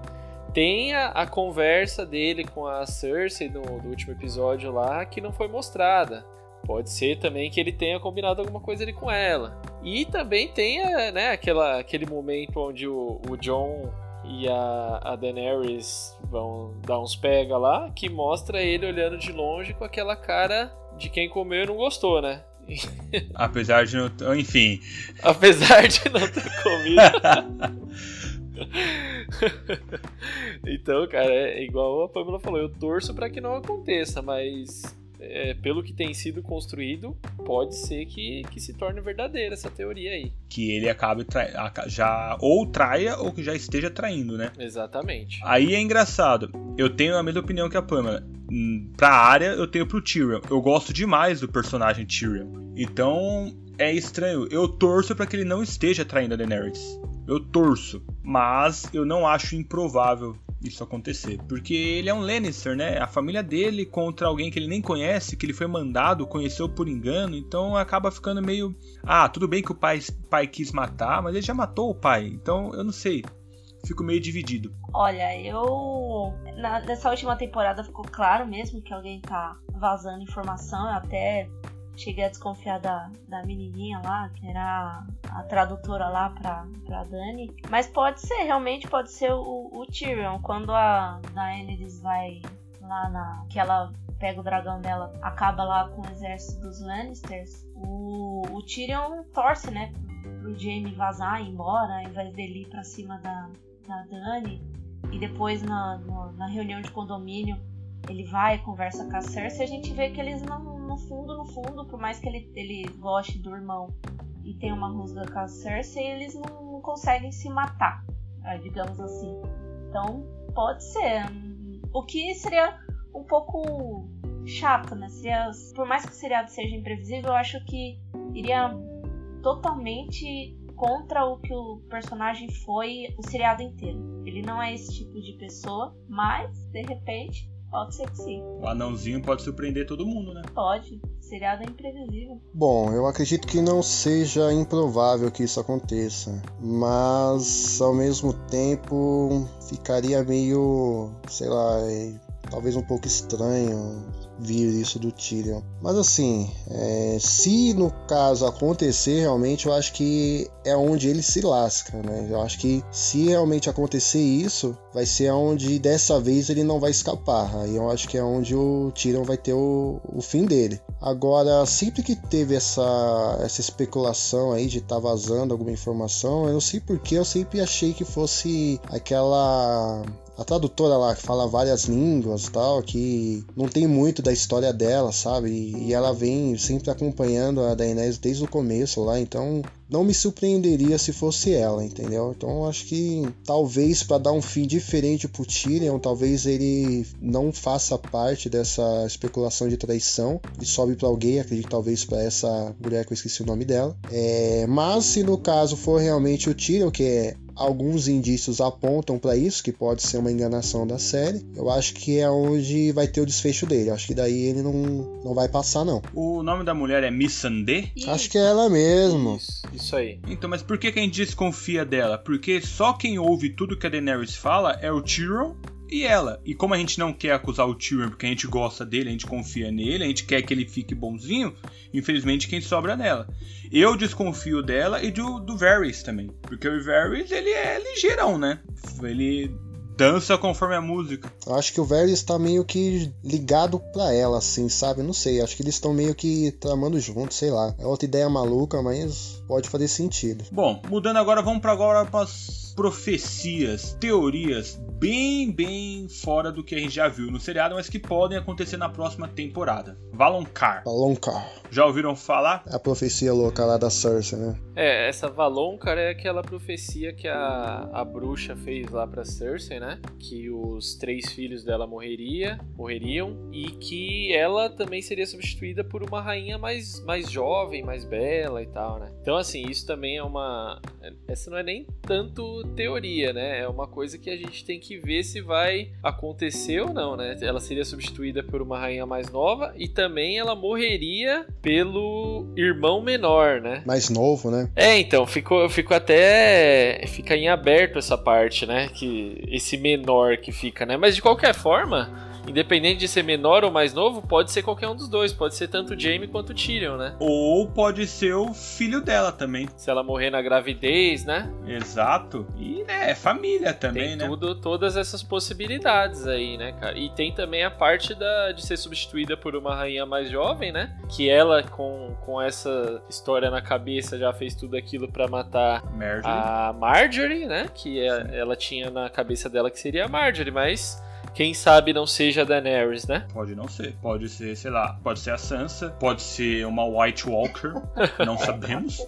Tem a, a conversa dele com a Cersei do, do último episódio lá que não foi mostrada. Pode ser também que ele tenha combinado alguma coisa ali com ela. E também tem a, né, aquela, aquele momento onde o, o John e a, a Daenerys vão dar uns pega lá, que mostra ele olhando de longe com aquela cara de quem comeu e não gostou, né? (laughs) Apesar de não. Enfim. Apesar de não ter comido. (laughs) então, cara, é igual a Pamela falou, eu torço pra que não aconteça, mas é, pelo que tem sido construído, pode ser que, que se torne verdadeira essa teoria aí. que ele acabe aca- já ou traia ou que já esteja traindo, né? Exatamente. Aí é engraçado. Eu tenho a mesma opinião que a Pamela. Hum, Pra área, eu tenho pro Tyrion. Eu gosto demais do personagem Tyrion. Então, é estranho. Eu torço pra que ele não esteja traindo a Daenerys. Eu torço. Mas eu não acho improvável isso acontecer. Porque ele é um Lannister, né? A família dele contra alguém que ele nem conhece, que ele foi mandado, conheceu por engano. Então acaba ficando meio. Ah, tudo bem que o pai, pai quis matar, mas ele já matou o pai. Então eu não sei. Fico meio dividido. Olha, eu. na- nessa última temporada ficou claro mesmo que alguém tá vazando informação. Até cheguei a desconfiar da, da menininha lá, que era a tradutora lá pra, pra Dani. Mas pode ser, realmente pode ser o, o Tyrion. Quando a Daenerys vai lá na. que ela pega o dragão dela, acaba lá com o exército dos Lannisters. O, o Tyrion torce, né? Pro Jaime vazar e ir embora, ao invés dele ir pra cima da, da Dani. E depois na, no- na reunião de condomínio ele vai, conversa com a Cersei, a gente vê que eles não, no fundo, no fundo, por mais que ele, ele goste do irmão e tenha uma rusga com a Cersei, eles não, não conseguem se matar, ah, digamos assim. Então, pode ser. O que seria um pouco chato, né? Seria, por mais que o seriado seja imprevisível, eu acho que iria totalmente contra o que o personagem foi o seriado inteiro. Ele não é esse tipo de pessoa, mas de repente pode ser que sim. O anãozinho pode surpreender todo mundo, né? Pode. Seriado é imprevisível. Bom, eu acredito que não seja improvável que isso aconteça, mas ao mesmo tempo ficaria meio, sei lá, é, talvez um pouco estranho vir isso do Tyrion. Mas assim, é, se no caso acontecer realmente, eu acho que é onde ele se lasca, né? Eu acho que se realmente acontecer isso, vai ser onde dessa vez ele não vai escapar. Aí eu acho que é onde o Tyrion vai ter o, o fim dele. Agora, sempre que teve essa, essa especulação aí de estar tá vazando alguma informação, eu não sei porque eu sempre achei que fosse aquela a tradutora lá que fala várias línguas tal, que não tem muito da história dela, sabe? E, ela vem sempre acompanhando a Daenerys desde o começo lá, então não me surpreenderia se fosse ela, entendeu? Então acho que talvez para dar um fim diferente pro Tyrion, talvez ele não faça parte dessa especulação de traição e sobe para alguém, acredito talvez para essa mulher que eu esqueci o nome dela. É, mas se no caso for realmente o Tyrion, que é alguns indícios apontam para isso, que pode ser uma enganação da série. Eu acho que é onde vai ter o desfecho dele. acho que daí ele não, não vai passar, não. O nome da mulher é Missandei? Acho que é ela mesmo. Isso, isso aí. Então, mas por que, que a gente desconfia dela? Porque só quem ouve tudo que a Daenerys fala é o Tyrion e ela. E como a gente não quer acusar o Tyrion porque a gente gosta dele, a gente confia nele, a gente quer que ele fique bonzinho, infelizmente quem sobra nela. Eu desconfio dela e do, do Varys também. Porque o Varys, ele é ligeirão, né? Ele dança conforme a música. Acho que o Varys está meio que ligado pra ela, assim, sabe? Não sei, acho que eles estão meio que tramando juntos, sei lá. É outra ideia maluca, mas pode fazer sentido. Bom, mudando agora, vamos para agora para profecias, teorias bem, bem fora do que a gente já viu no seriado, mas que podem acontecer na próxima temporada. Valonqar. Valonqar. Já ouviram falar? É a profecia louca lá da Cersei, né? É, essa Valonqar é aquela profecia que a, a bruxa fez lá pra Cersei, né? Que os três filhos dela morreria, morreriam e que ela também seria substituída por uma rainha mais, mais jovem, mais bela e tal, né? Então, assim, isso também é uma... Essa não é nem tanto teoria, né? É uma coisa que a gente tem que ver se vai acontecer ou não, né? Ela seria substituída por uma rainha mais nova e também ela morreria pelo irmão menor, né? Mais novo, né? É, então, ficou, ficou até. Fica em aberto essa parte, né? Que esse menor que fica, né? Mas de qualquer forma independente de ser menor ou mais novo, pode ser qualquer um dos dois. Pode ser tanto o Jaime quanto o Tyrion, né? Ou pode ser o filho dela também. Se ela morrer na gravidez, né? Exato. E, né, é família também, tem né? Tudo, todas essas possibilidades aí, né, cara? E tem também a parte da, de ser substituída por uma rainha mais jovem, né? Que ela, com, com essa história na cabeça, já fez tudo aquilo para matar Marjorie. a Marjorie, né? Que é, ela tinha na cabeça dela que seria a Marjorie, mas quem sabe não seja a Daenerys, né? Pode não ser. Pode ser, sei lá, pode ser a Sansa, pode ser uma White Walker, (laughs) não sabemos.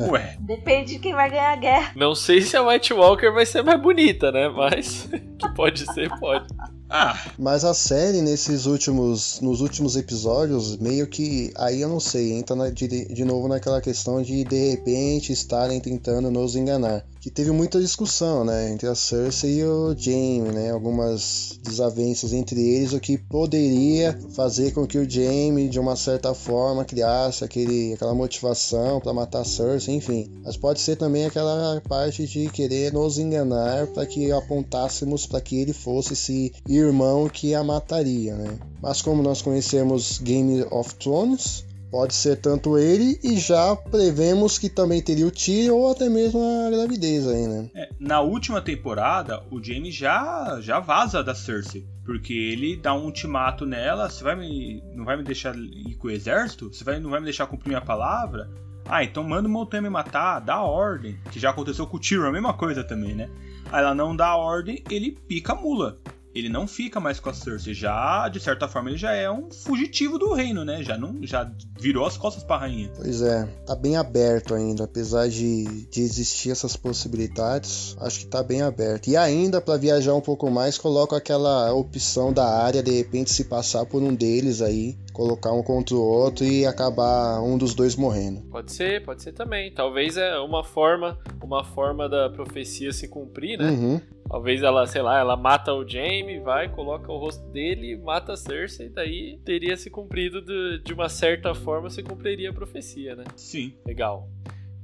Ué. Depende de quem vai ganhar a guerra. Não sei se a White Walker vai ser mais bonita, né? Mas (laughs) que pode ser, pode. Ah. Mas a série, nesses últimos, nos últimos episódios, meio que, aí eu não sei, entra na, de, de novo naquela questão de de repente estarem tentando nos enganar. Que teve muita discussão, né, entre a Cersei e o Jaime, né, algumas desavenças entre eles, o que poderia fazer com que o Jaime, de uma certa forma, criasse aquele, aquela motivação para matar a Cersei, enfim. Mas pode ser também aquela parte de querer nos enganar para que apontássemos para que ele fosse esse irmão que a mataria, né? Mas como nós conhecemos Game of Thrones, pode ser tanto ele e já prevemos que também teria o Tyrion ou até mesmo a gravidez aí, né? É, na última temporada, o Jaime já já vaza da Cersei. Porque ele dá um ultimato nela, você vai me. não vai me deixar ir com o exército? Você vai, não vai me deixar cumprir minha palavra? Ah, então manda o Montanha me matar, dá ordem. Que já aconteceu com o Tyrion, a mesma coisa também, né? Aí ela não dá ordem, ele pica a mula ele não fica mais com a Cersei. Já, de certa forma, ele já é um fugitivo do reino, né? Já não já virou as costas pra rainha. Pois é, tá bem aberto ainda, apesar de, de existir essas possibilidades, acho que tá bem aberto. E ainda, para viajar um pouco mais, coloco aquela opção da área, de repente se passar por um deles aí, colocar um contra o outro e acabar um dos dois morrendo. Pode ser, pode ser também. Talvez é uma forma, uma forma da profecia se cumprir, né? Uhum. Talvez ela, sei lá, ela mata o Jaime, vai, coloca o rosto dele, mata a Cersei, daí teria se cumprido de, de uma certa forma, se cumpriria a profecia, né? Sim. Legal.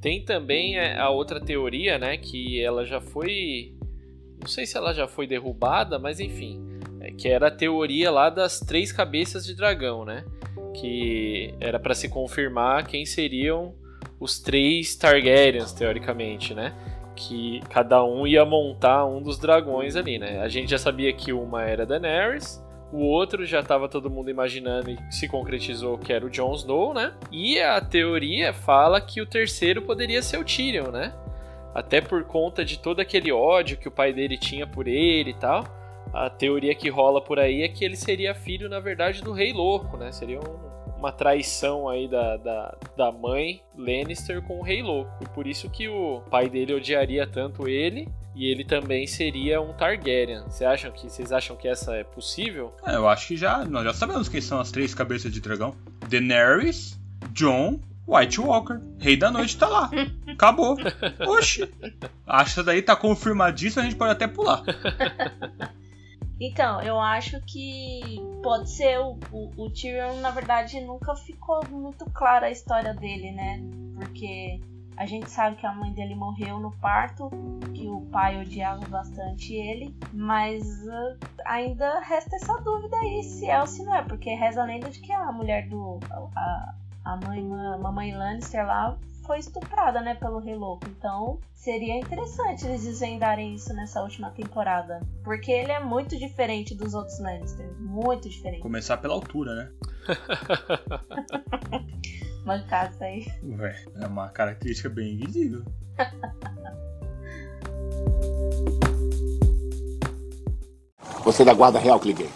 Tem também é, a outra teoria, né, que ela já foi, não sei se ela já foi derrubada, mas enfim, que era a teoria lá das três cabeças de dragão, né? Que era para se confirmar quem seriam os três Targaryens, teoricamente, né? Que cada um ia montar um dos dragões ali, né? A gente já sabia que uma era Daenerys, o outro já estava todo mundo imaginando e se concretizou que era o Jon Snow, né? E a teoria fala que o terceiro poderia ser o Tyrion, né? Até por conta de todo aquele ódio que o pai dele tinha por ele e tal. A teoria que rola por aí é que ele seria filho, na verdade, do Rei Louco, né? Seria um, uma traição aí da, da, da mãe Lannister com o Rei Louco. E por isso que o pai dele odiaria tanto ele e ele também seria um Targaryen. Vocês acham que vocês acham que essa é possível? É, eu acho que já nós já sabemos quem são as três cabeças de dragão. Daenerys, Jon, White Walker. Rei da Noite tá lá. Acabou. (laughs) Oxi. Acho que daí tá confirmadíssima, a gente pode até pular. (laughs) Então, eu acho que pode ser o, o, o Tyrion, na verdade, nunca ficou muito clara a história dele, né? Porque a gente sabe que a mãe dele morreu no parto, que o pai odiava bastante ele, mas uh, ainda resta essa dúvida aí se é ou se não é, porque reza a lenda de que a mulher do. a, a mãe, a mamãe Lannister lá foi estuprada, né, pelo Rei Louco. Então, seria interessante eles desvendarem isso nessa última temporada. Porque ele é muito diferente dos outros Lannister. Muito diferente. Começar pela altura, né? (laughs) Mancada aí. Ué, é uma característica bem visível. Você é da Guarda Real, Clegane.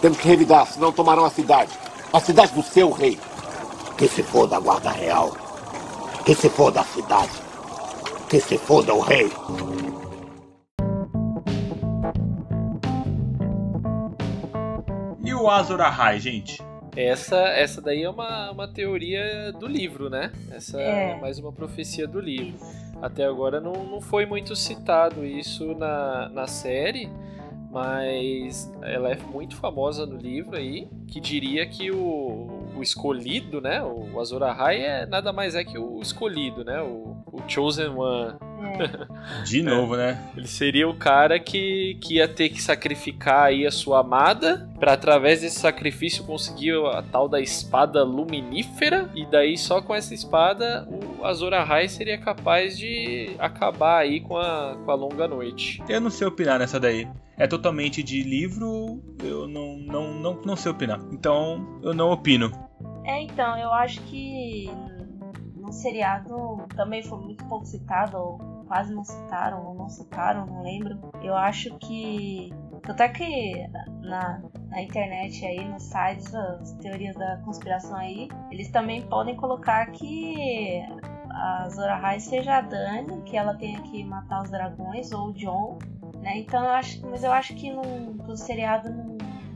Temos que revidar, senão tomarão a cidade. A cidade do seu rei. Que se for da Guarda Real. Que se for da cidade. Que se foda o rei. E o Azor Ahai, gente? Essa, essa daí é uma, uma teoria do livro, né? Essa é, É. mais uma profecia do livro. Até agora não, não foi muito citado isso na, na série, mas ela é muito famosa no livro aí, que diria que o, o escolhido, né? O Azor Ahai é nada mais é que o escolhido, né? O, o Chosen One. (laughs) De novo, né? Ele seria o cara que, que ia ter que sacrificar aí a sua amada para através desse sacrifício conseguir a tal da espada luminífera e daí só com essa espada o Azor Ahai seria capaz de acabar aí com a, com a longa noite. Eu não sei opinar nessa daí. É totalmente de livro, eu não, não, não, não sei opinar. Então, eu não opino. É, então, eu acho que no seriado também foi muito pouco citado, ou quase não citaram, ou não citaram, não lembro. Eu acho que. Até que na, na internet aí, nos sites, as teorias da conspiração aí, eles também podem colocar que a Zora High seja a Dani, que ela tenha que matar os dragões, ou o John, né? Então eu acho. Mas eu acho que no, no seriado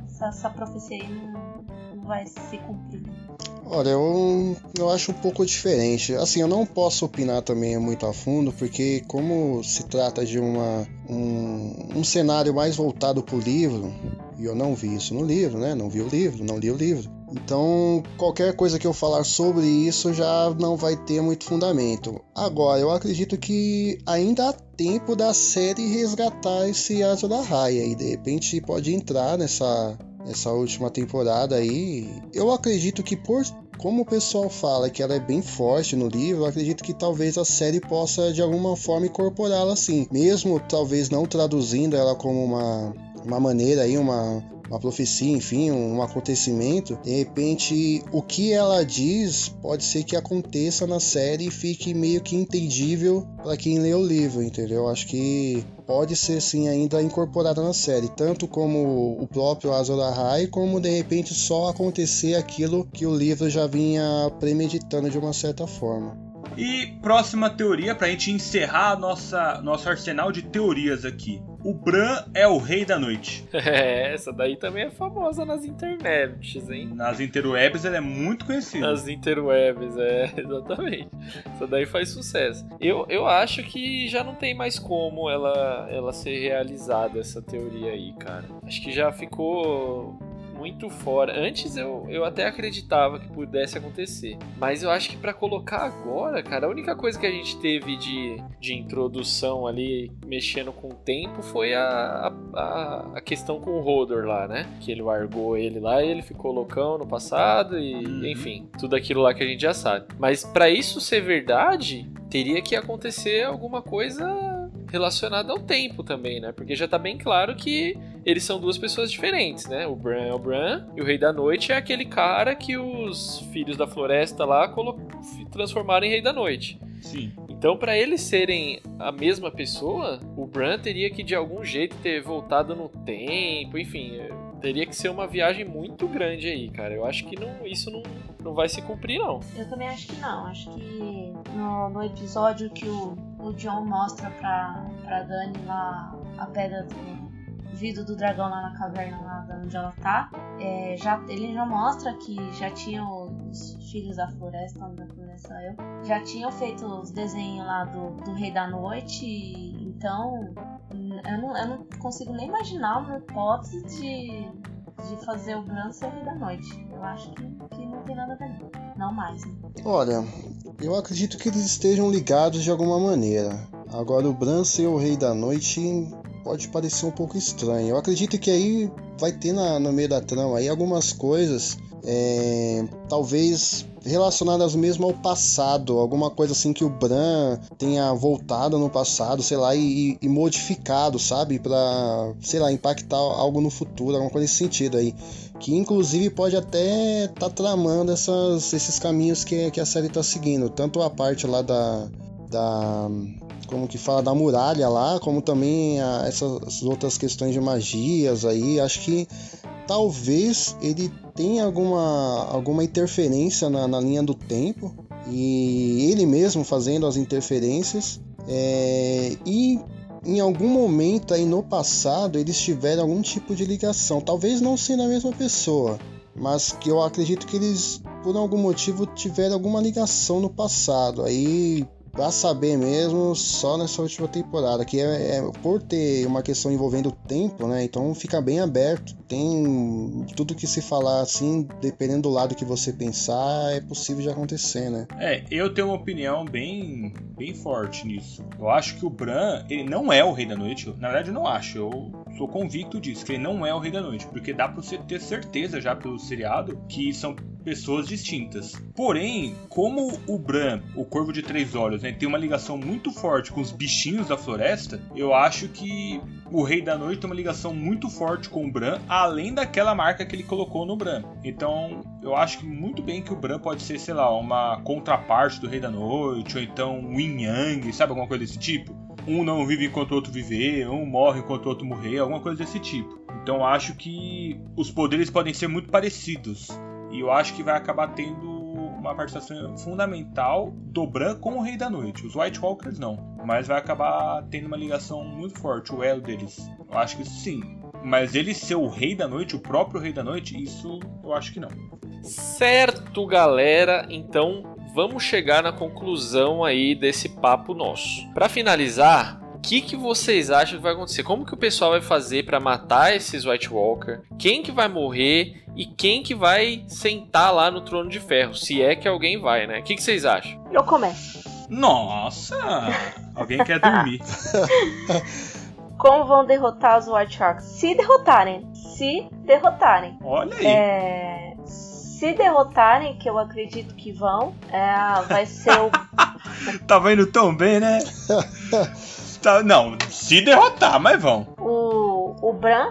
essa, essa profecia aí não, não vai se cumprir. Olha, eu, eu acho um pouco diferente. Assim, eu não posso opinar também muito a fundo, porque como se trata de uma, um, um cenário mais voltado para o livro, e eu não vi isso no livro, né? Não vi o livro, não li o livro. Então, qualquer coisa que eu falar sobre isso já não vai ter muito fundamento. Agora, eu acredito que ainda há tempo da série resgatar esse Azul da Raia e de repente pode entrar nessa essa última temporada aí. Eu acredito que por como o pessoal fala que ela é bem forte no livro, eu acredito que talvez a série possa de alguma forma incorporá-la assim, mesmo talvez não traduzindo ela como uma uma maneira aí, uma uma profecia, enfim, um acontecimento, de repente o que ela diz pode ser que aconteça na série e fique meio que entendível para quem lê o livro, entendeu? Acho que pode ser sim ainda incorporada na série, tanto como o próprio Azor Ahai, como de repente só acontecer aquilo que o livro já vinha premeditando de uma certa forma. E próxima teoria pra gente encerrar a nossa nosso arsenal de teorias aqui. O Bran é o rei da noite. (laughs) É, essa daí também é famosa nas internets, hein? Nas interwebs ele é muito conhecido. Nas interwebs, é, (laughs) exatamente. Essa daí faz sucesso. Eu, eu acho que já não tem mais como ela, ela ser realizada, essa teoria aí, cara. Acho que já ficou muito fora. Antes eu, eu até acreditava que pudesse acontecer. Mas eu acho que para colocar agora, cara, a única coisa que a gente teve de, de introdução ali, mexendo com o tempo, foi a, a, a questão com o Rodor lá, né? Que ele largou ele lá e ele ficou loucão no passado e, Uhum. enfim, tudo aquilo lá que a gente já sabe. Mas para isso ser verdade, teria que acontecer alguma coisa relacionada ao tempo também, né? Porque já tá bem claro que eles são duas pessoas diferentes, né? O Bran é o Bran e o Rei da Noite é aquele cara que os filhos da floresta lá transformaram em Rei da Noite. Sim. Então, para eles serem a mesma pessoa, o Bran teria que de algum jeito ter voltado no tempo, enfim, eh, teria que ser uma viagem muito grande aí, cara. Eu acho que não, isso não, não vai se cumprir, não. Eu também acho que não. Acho que no, no episódio que o, o John mostra pra, pra Dani lá a pedra do vidro do dragão lá na caverna lá de onde ela tá, é, já, ele já mostra que já tinham os filhos da floresta, onde da floresta eu, já tinham feito os desenhos lá do, do Rei da Noite, e- então eu não, eu não consigo nem imaginar uma hipótese de, de fazer o Bran ser o Rei da Noite. Eu acho que, que não tem nada a ver, não. Mais, né? Olha, eu acredito que eles estejam ligados de alguma maneira. Agora, o Bran ser o Rei da Noite pode parecer um pouco estranho. Eu acredito que aí vai ter na, no meio da trama aí algumas coisas, é, talvez relacionadas mesmo ao passado, alguma coisa assim que o Bran tenha voltado no passado, sei lá, e, e modificado, sabe, Pra, sei lá, impactar algo no futuro, alguma coisa nesse sentido aí. Que inclusive pode até tá tramando essas, esses caminhos que, que a série tá seguindo, tanto a parte lá da, da como que fala da muralha lá, como também a, essas outras questões de magias aí, acho que talvez ele tenha alguma, alguma interferência na, na linha do tempo e ele mesmo fazendo as interferências é, e em algum momento aí no passado eles tiveram algum tipo de ligação, talvez não sendo a mesma pessoa, mas que eu acredito que eles por algum motivo tiveram alguma ligação no passado. Aí Pra saber mesmo, só nessa última temporada, que é, é por ter uma questão envolvendo tempo, né? Então fica bem aberto. Tem tudo que se falar assim, dependendo do lado que você pensar, é possível de acontecer, né? É, eu tenho uma opinião bem, bem forte nisso. Eu acho que o Bran, ele não é o Rei da Noite. Na verdade, eu não acho. Eu sou convicto disso, que ele não é o Rei da Noite. Porque dá pra você ter certeza já pelo seriado que são pessoas distintas. Porém, como o Bran, o Corvo de Três Olhos, né, tem uma ligação muito forte com os bichinhos da floresta, eu acho que o Rei da Noite tem uma ligação muito forte com o Bran, além daquela marca que ele colocou no Bran. Então, eu acho que muito bem que o Bran pode ser, sei lá, uma contraparte do Rei da Noite, ou então um Yin Yang, sabe alguma coisa desse tipo? Um não vive enquanto o outro viver, um morre enquanto o outro morrer, alguma coisa desse tipo. Então, eu acho que os poderes podem ser muito parecidos. E eu acho que vai acabar tendo uma participação fundamental do Bran com o Rei da Noite. Os White Walkers não, mas vai acabar tendo uma ligação muito forte, o elo deles. Eu acho que sim. Mas ele ser o Rei da Noite, o próprio Rei da Noite, isso eu acho que não. Certo, galera. Então vamos chegar na conclusão aí desse papo nosso. Para finalizar, que, que vocês acham que vai acontecer? Como que o pessoal vai fazer para matar esses White Walker? Quem que vai morrer e quem que vai sentar lá no trono de ferro? Se é que alguém vai, né? O que, que vocês acham? Eu começo. Nossa! Alguém quer dormir. (laughs) Como vão derrotar os White Sharks? Se derrotarem. Se derrotarem. Olha aí. É, se derrotarem, que eu acredito que vão, é, vai ser o. (laughs) Tava indo tão bem, né? (laughs) Tá- não, se derrotar, mas vão. o, o Bran,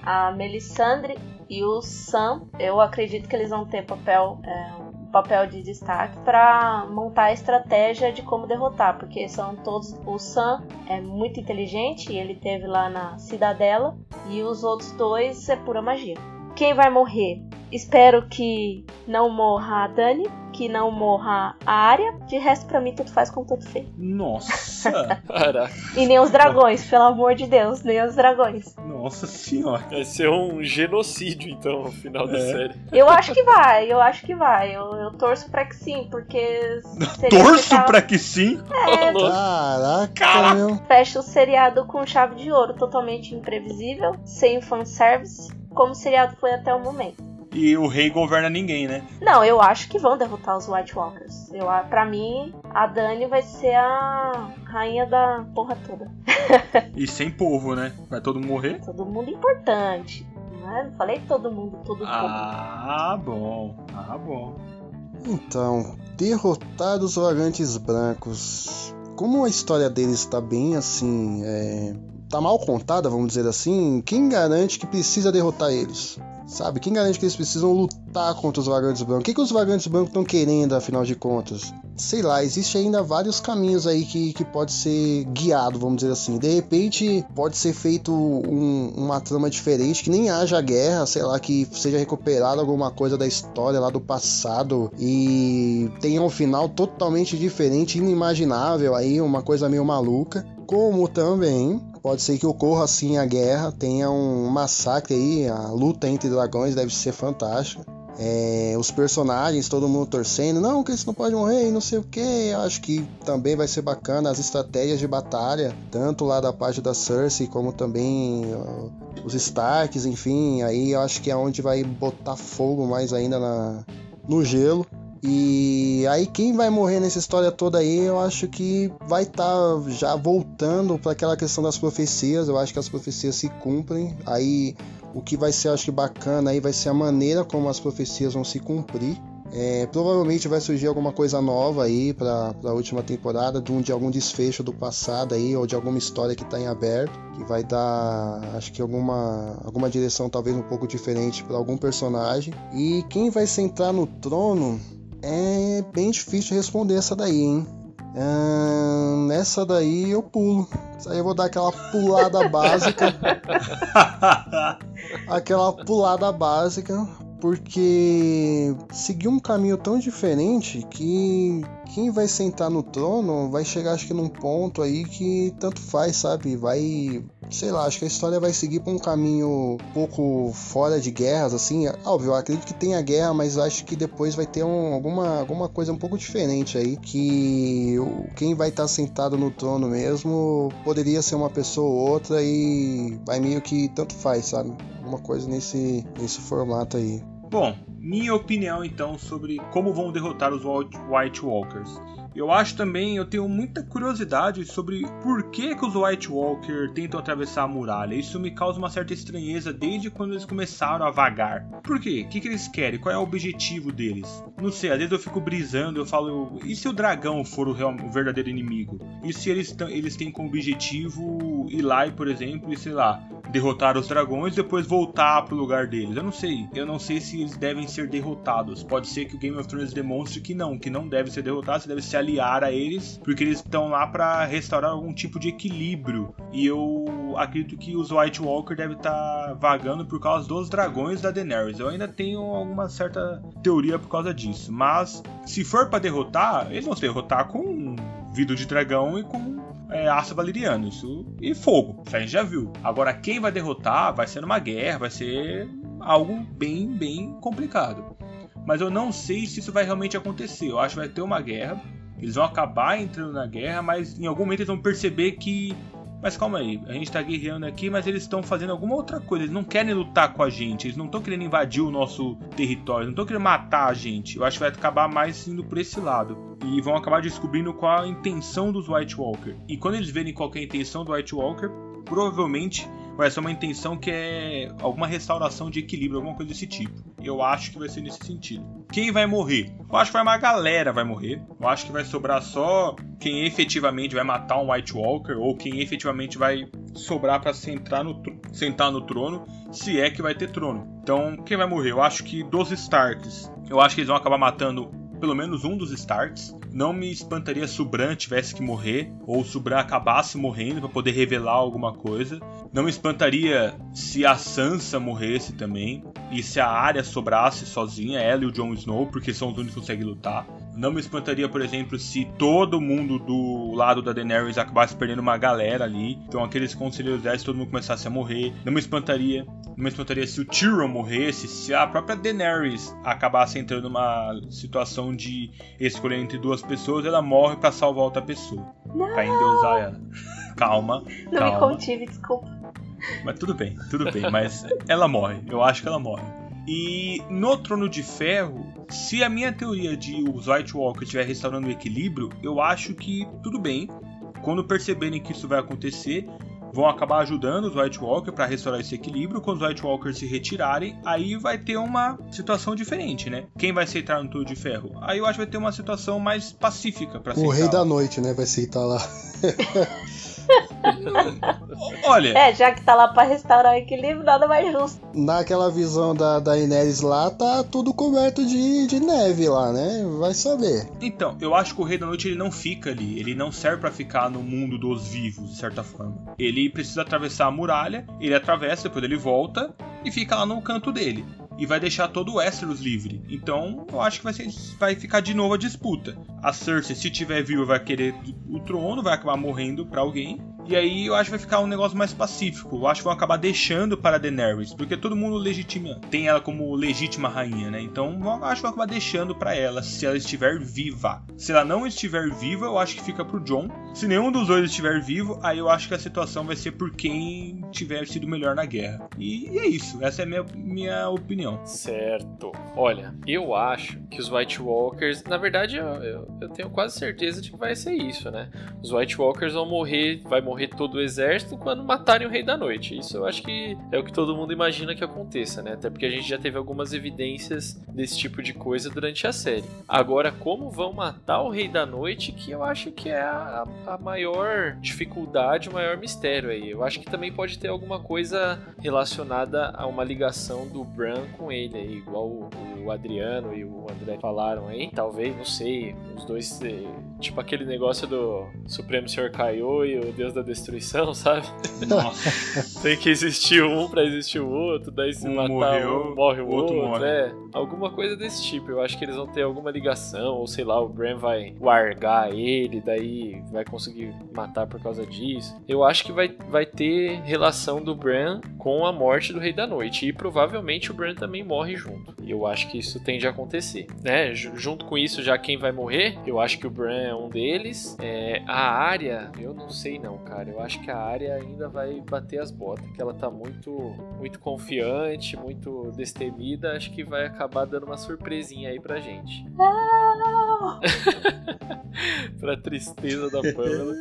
a Melisandre e o Sam. Eu acredito que eles vão ter papel, é, papel de destaque para montar a estratégia de como derrotar, porque são todos. O Sam é muito inteligente, ele teve lá na Cidadela, e os outros dois é pura magia. Quem vai morrer? Espero que não morra a Dani, que não morra a Arya. De resto, pra mim, tudo faz com tudo feio. Nossa! (laughs) Caraca, E nem os dragões, pelo amor de Deus, nem os dragões. Nossa senhora. vai ser um genocídio então no final da É. série. Eu acho que vai, eu acho que vai. Eu, eu torço pra que sim, porque. (laughs) seria Torço ficar- pra que sim. É, Caraca, Caraca. meu. fecha o seriado com chave de ouro, totalmente imprevisível, sem fanservice, como o seriado foi até o momento. E o rei governa ninguém, né? Não, eu acho que vão derrotar os White Walkers. Eu, pra mim, a Dani vai ser a rainha da porra toda. (laughs) e sem povo, né? Vai todo mundo morrer? Todo mundo importante. Não, é? não falei todo mundo, todo mundo. Ah, bom. Ah, bom. Então, derrotar os vagantes brancos. Como a história deles está bem assim, é, tá mal contada, vamos dizer assim, quem garante que precisa derrotar eles? Sabe? Quem garante que eles precisam lutar contra os vagantes brancos? O que, que os vagantes brancos estão querendo, afinal de contas? Sei lá, existe ainda vários caminhos aí que, que pode ser guiado, vamos dizer assim. De repente, pode ser feito um, uma trama diferente, que nem haja guerra, sei lá, que seja recuperada alguma coisa da história lá do passado e tenha um final totalmente diferente, inimaginável aí, uma coisa meio maluca. Como também Pode ser que ocorra assim a guerra, tenha um massacre aí, a luta entre dragões deve ser fantástica. É, os personagens, todo mundo torcendo, não, que eles não podem morrer, não sei o que. Acho que também vai ser bacana as estratégias de batalha, tanto lá da parte da Cersei, como também os Starks, enfim. Aí eu acho que é onde vai botar fogo mais ainda na, no gelo. E aí quem vai morrer nessa história toda aí, eu acho que vai estar tá já voltando para aquela questão das profecias. Eu acho que as profecias se cumprem. Aí o que vai ser, acho que bacana aí vai ser a maneira como as profecias vão se cumprir. É, provavelmente vai surgir alguma coisa nova aí para a última temporada, de, um, de algum desfecho do passado aí, ou de alguma história que está em aberto, que vai dar, acho que alguma, alguma direção talvez um pouco diferente para algum personagem. E quem vai sentar no trono, é bem difícil responder essa daí, hein? Hum, essa daí eu pulo. Isso aí eu vou dar aquela pulada (laughs) básica. aquela pulada básica porque seguiu um caminho tão diferente que quem vai sentar no trono vai chegar acho que num ponto aí que tanto faz, sabe? Vai, sei lá, acho que a história vai seguir por um caminho um pouco fora de guerras assim. Óbvio, eu acredito que tenha guerra, mas acho que depois vai ter um, alguma, alguma coisa um pouco diferente aí que quem vai estar sentado no trono mesmo poderia ser uma pessoa ou outra e vai meio que tanto faz, sabe? Alguma coisa nesse, nesse formato aí. Bom, minha opinião então sobre como vão derrotar os White Walkers. Eu acho também, eu tenho muita curiosidade sobre por que, que os White Walker tentam atravessar a muralha. Isso me causa uma certa estranheza desde quando eles começaram a vagar. Por quê? O que, que eles querem? Qual é o objetivo deles? Não sei, às vezes eu fico brisando, eu falo, e se o dragão for o, real, o verdadeiro inimigo? E se eles, eles têm como objetivo ir lá e, por exemplo, e sei lá, derrotar os dragões e depois voltar pro lugar deles? Eu não sei. Eu não sei se eles devem ser derrotados. Pode ser que o Game of Thrones demonstre que não, que não deve ser derrotado, se deve se aliar a eles, porque eles estão lá para restaurar algum tipo de equilíbrio. E eu acredito que os White Walker devem estar tá vagando por causa dos dragões da Daenerys. Eu ainda tenho alguma certa teoria por causa disso. Mas se for para derrotar, eles vão se derrotar com vidro de dragão e com é, aço valeriano isso, e fogo. Isso a gente já viu. Agora, quem vai derrotar vai ser numa guerra, vai ser algo bem, bem complicado. Mas eu não sei se isso vai realmente acontecer. Eu acho que vai ter uma guerra. Eles vão acabar entrando na guerra, mas em algum momento eles vão perceber que mas calma aí, a gente tá guerreando aqui, mas eles estão fazendo alguma outra coisa. Eles não querem lutar com a gente, eles não estão querendo invadir o nosso território, não estão querendo matar a gente. Eu acho que vai acabar mais indo por esse lado. E vão acabar descobrindo qual a intenção dos White Walker. E quando eles verem qual é a intenção do White Walker, provavelmente vai ser uma intenção que é alguma restauração de equilíbrio, alguma coisa desse tipo. Eu acho que vai ser nesse sentido. Quem vai morrer? Eu acho que vai uma galera vai morrer. Eu acho que vai sobrar só quem efetivamente vai matar um White Walker ou quem efetivamente vai sobrar para sentar no, sentar no trono, se é que vai ter trono. Então, quem vai morrer? Eu acho que dos Starks. Eu acho que eles vão acabar matando pelo menos um dos Starks. Não me espantaria se o Bran tivesse que morrer, ou se o Bran acabasse morrendo para poder revelar alguma coisa. Não me espantaria se a Sansa morresse também, e se a Arya sobrasse sozinha, ela e o Jon Snow, porque são os únicos que conseguem lutar. Não me espantaria, por exemplo, se todo mundo do lado da Daenerys acabasse perdendo uma galera ali. Então aqueles conselheiros dela, todo mundo começasse a morrer. Não me espantaria. Não me espantaria se o Tyrion morresse, se a própria Daenerys acabasse entrando numa situação de escolher entre duas pessoas, ela morre para salvar outra pessoa. Pra endeusar ela. Calma. Não calma. me contive, desculpa. Mas tudo bem, tudo bem. Mas ela morre. Eu acho que ela morre. E no Trono de Ferro, se a minha teoria de os White Walkers estiver restaurando o equilíbrio, eu acho que tudo bem. Quando perceberem que isso vai acontecer, vão acabar ajudando os White Walkers para restaurar esse equilíbrio. Quando os White Walkers se retirarem, aí vai ter uma situação diferente, né? Quem vai aceitar no Trono de Ferro? Aí eu acho que vai ter uma situação mais pacífica para O Rei da Noite, né? Vai aceitar lá. (laughs) (laughs) Olha, É, já que tá lá pra restaurar o equilíbrio, nada mais justo. Naquela visão da, da Inês lá, tá tudo coberto de, de neve lá, né? Vai saber. Então, eu acho que o Rei da Noite ele não fica ali, ele não serve pra ficar no mundo dos vivos, de certa forma. Ele precisa atravessar a muralha, ele atravessa, depois ele volta e fica lá no canto dele. E vai deixar todo o Westeros livre. Então, eu acho que vai, ser, vai ficar de novo a disputa. A Cersei, se tiver viva, vai querer o trono, vai acabar morrendo pra alguém. E aí eu acho que vai ficar um negócio mais pacífico. Eu acho que vão acabar deixando para Daenerys, porque todo mundo legitima, tem ela como legítima rainha, né? Então eu acho que vão acabar deixando para ela se ela estiver viva. Se ela não estiver viva, eu acho que fica pro John. Se nenhum dos dois estiver vivo, aí eu acho que a situação vai ser por quem tiver sido melhor na guerra. E, é isso. Essa é minha, minha opinião. Certo. Olha, eu acho que os White Walkers, na verdade, eu, eu, eu tenho quase certeza de que vai ser isso, né? Os White Walkers vão morrer, vai morrer todo o exército quando matarem o Rei da Noite. Isso eu acho que é o que todo mundo imagina que aconteça, né? Até porque a gente já teve algumas evidências desse tipo de coisa durante a série. Agora, como vão matar o Rei da Noite, que eu acho que é a, a maior dificuldade, o maior mistério aí. Eu acho que também pode ter alguma coisa relacionada a uma ligação do Bran com ele aí, igual o, o Adriano e o André falaram aí. Talvez, não sei, os dois, eh, tipo aquele negócio do Supremo Senhor Kaiô e o Deus da Destruição, sabe? (laughs) Tem que existir um pra existir o outro, daí se Um matar morreu, um, morre o outro outro, morre. é. Alguma coisa desse tipo. Eu acho que eles vão ter alguma ligação, ou sei lá, o Bran vai largar ele, daí vai conseguir matar por causa disso. Eu acho que vai, vai ter relação do Bran com a morte do Rei da Noite. E provavelmente o Bran também morre junto. E eu acho que isso tende a acontecer. Né? Ju- Junto com isso, já quem vai morrer, eu acho que o Bran é um deles. É, a área, eu não sei não, cara. Eu acho que a área ainda vai bater as botas, que ela tá muito, muito confiante, muito destemida. Acho que vai acabar dando uma surpresinha aí pra gente. Não! (laughs) pra tristeza da Pamela.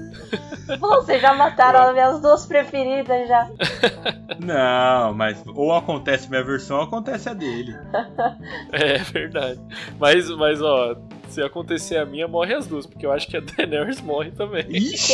Vocês já mataram as minhas duas preferidas já. (laughs) Não, mas ou acontece minha versão ou acontece a dele. (laughs) É verdade. Mas, mas ó, se acontecer a minha, morre as duas, porque eu acho que a (laughs) Daenerys morre também. Que isso?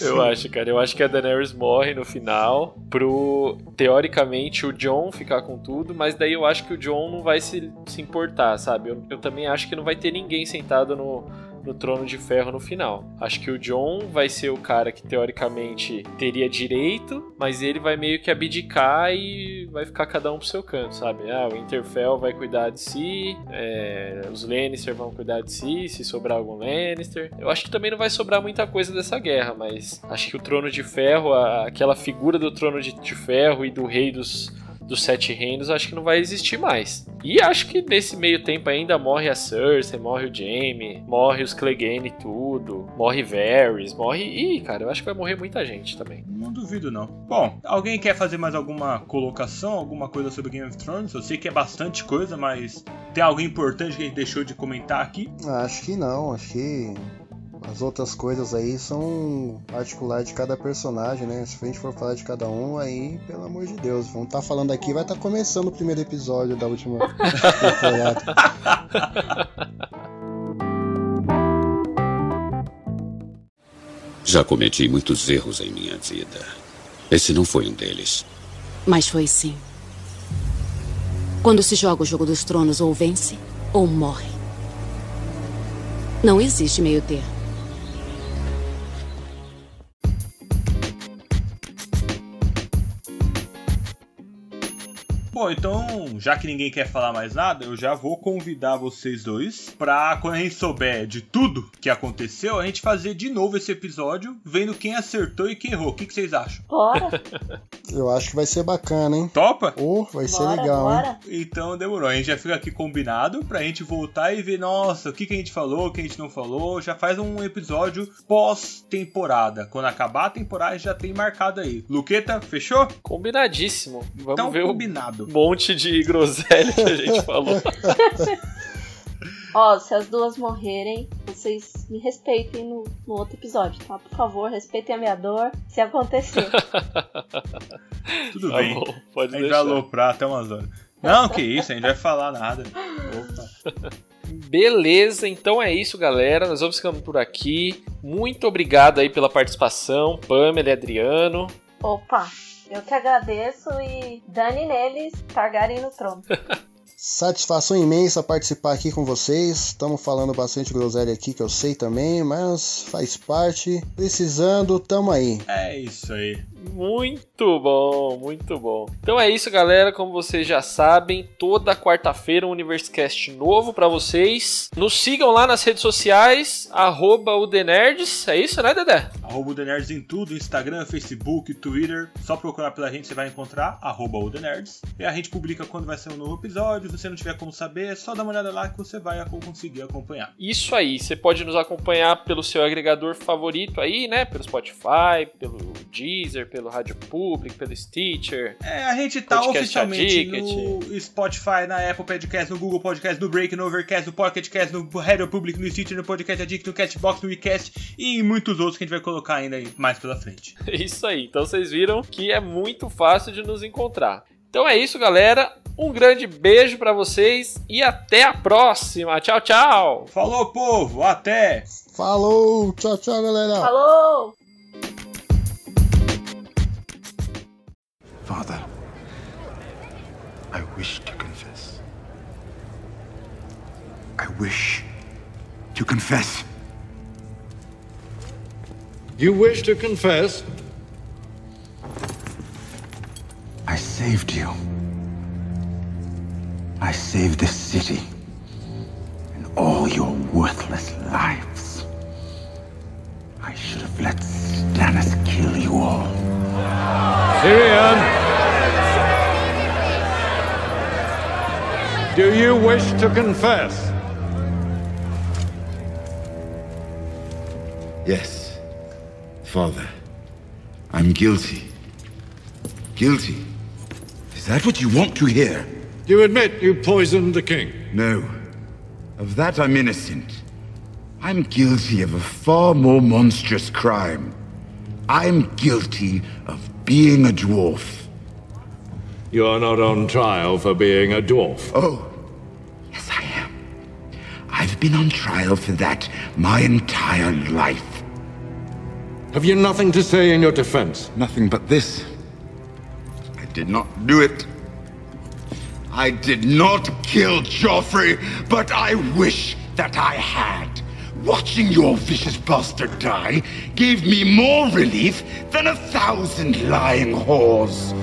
(laughs) Eu acho, cara. Eu acho que a Daenerys morre no final pro, teoricamente, o John ficar com tudo, mas daí eu acho que o John não vai se, se importar, sabe? Eu, eu também acho que não vai ter ninguém sentado no, no trono de ferro no final. Acho que o John vai ser o cara que teoricamente teria direito, mas ele vai meio que abdicar e vai ficar cada um pro seu canto, sabe? Ah, o Winterfell vai cuidar de si, é, os Lannister vão cuidar de si, se sobrar algum Lannister. Eu acho que também não vai sobrar muita coisa dessa guerra, mas acho que o Trono de Ferro, a- aquela figura do Trono de, de Ferro e do Rei dos dos Sete Reinos, acho que não vai existir mais. E acho que nesse meio tempo ainda morre a Cersei, morre o Jaime, morre os Clegane e tudo, morre Varys, morre... Ih, cara, eu acho que vai morrer muita gente também. Não duvido, não. Bom, alguém quer fazer mais alguma colocação, alguma coisa sobre Game of Thrones? Eu sei que é bastante coisa, mas tem algo importante que a gente deixou de comentar aqui? Acho que não, acho que as outras coisas aí são particular de cada personagem, né? Se a gente for falar de cada um, aí, pelo amor de Deus, vamos estar falando aqui, vai estar começando o primeiro episódio da última temporada. Já cometi muitos erros em minha vida. Esse não foi um deles. Mas foi sim. Quando se joga o jogo dos tronos, ou vence ou morre. Não existe meio termo. Bom, então, já que ninguém quer falar mais nada, eu já vou convidar vocês dois pra, quando a gente souber de tudo que aconteceu, a gente fazer de novo esse episódio, vendo quem acertou e quem errou. O que, que vocês acham? Bora. (laughs) Eu acho que vai ser bacana, hein? Topa? Oh, vai ser Bora, legal, hein? bora. Então demorou. A gente já fica aqui combinado pra gente voltar e ver, nossa, o que, que a gente falou, o que a gente não falou. Já faz um episódio pós-temporada. Quando acabar a temporada, já tem marcado aí. Luqueta, fechou? Combinadíssimo. Vamos então, ver combinado. Monte de groselha que a gente (laughs) falou. Ó, se as duas morrerem, vocês me respeitem no, no outro episódio, tá? Por favor, respeitem a minha dor se acontecer. (laughs) Tudo Tá bem. bom, pode a gente deixar. vai aloprar até umas horas. Não, que isso, a gente vai falar nada. Opa. Beleza, então é isso, galera. Nós vamos ficando por aqui. Muito obrigado aí pela participação, Pamela e Adriano. Opa, eu que agradeço e dane neles, Targaryen no trono. (laughs) Satisfação imensa participar aqui com vocês. Estamos falando bastante groselha aqui, que eu sei também, mas faz parte. Precisando, tamo aí. É isso aí. Muito bom, muito bom. Então é isso, galera. Como vocês já sabem, toda quarta-feira um Universecast novo pra vocês. Nos sigam lá nas redes sociais, arroba o The Nerds. É isso, né, Dedé? Arroba o The Nerds em tudo, Instagram, Facebook, Twitter. Só procurar pela gente, você vai encontrar, arroba o The Nerds. E a gente publica quando vai ser um novo episódio. Se você não tiver como saber, é só dar uma olhada lá que você vai conseguir acompanhar. Isso aí, você pode nos acompanhar pelo seu agregador favorito aí, né? Pelo Spotify, pelo Deezer, pelo Rádio Public, pelo Stitcher. É, a gente tá oficialmente Addict. no Spotify, na Apple Podcast, no Google Podcast, no Break, no Overcast, no Pocket Cast, no Radio Public, no Stitcher, no Podcast Addict, no Castbox, no WeCast e em muitos outros que a gente vai colocar ainda aí mais pela frente. (laughs) Isso aí, então vocês viram que é muito fácil de nos encontrar. Então é isso, galera. Um grande beijo pra vocês e até a próxima. Tchau, tchau. Falou, povo! Até! Falou! Tchau, tchau, galera! Falou! Father, I wish to confess. I wish to confess. You wish to confess? I saved you. I saved this city and all your worthless lives. I should have let Stannis kill you all. Tyrion! Do you wish to confess? Yes, Father. I'm guilty. Guilty. Is that what you want to hear? You admit you poisoned the king? No. Of that I'm innocent. I'm guilty of a far more monstrous crime. I'm guilty of being a dwarf. You're not on trial for being a dwarf. Oh, yes, I am. I've been on trial for that my entire life. Have you nothing to say in your defense? Nothing but this. I did not do it. I did not kill Joffrey, but I wish that I had. Watching your vicious bastard die gave me more relief than a thousand lying whores.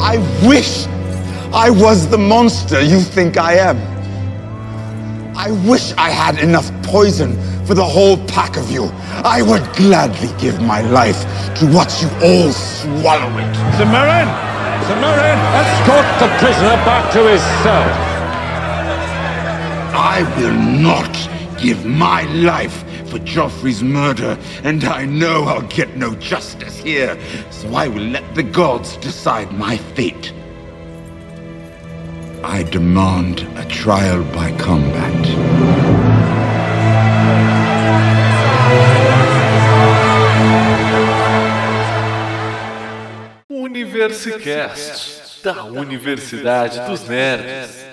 I wish I was the monster you think I am. I wish I had enough poison for the whole pack of you. I would gladly give my life to watch you all swallow it. Samarin! Samarin! Escort the prisoner back to his cell. I will not give my life for Joffrey's murder, and I know I'll get no justice here, so I will let the gods decide my fate. I demand a trial by combat. Universicast, da Universidade dos Nerds.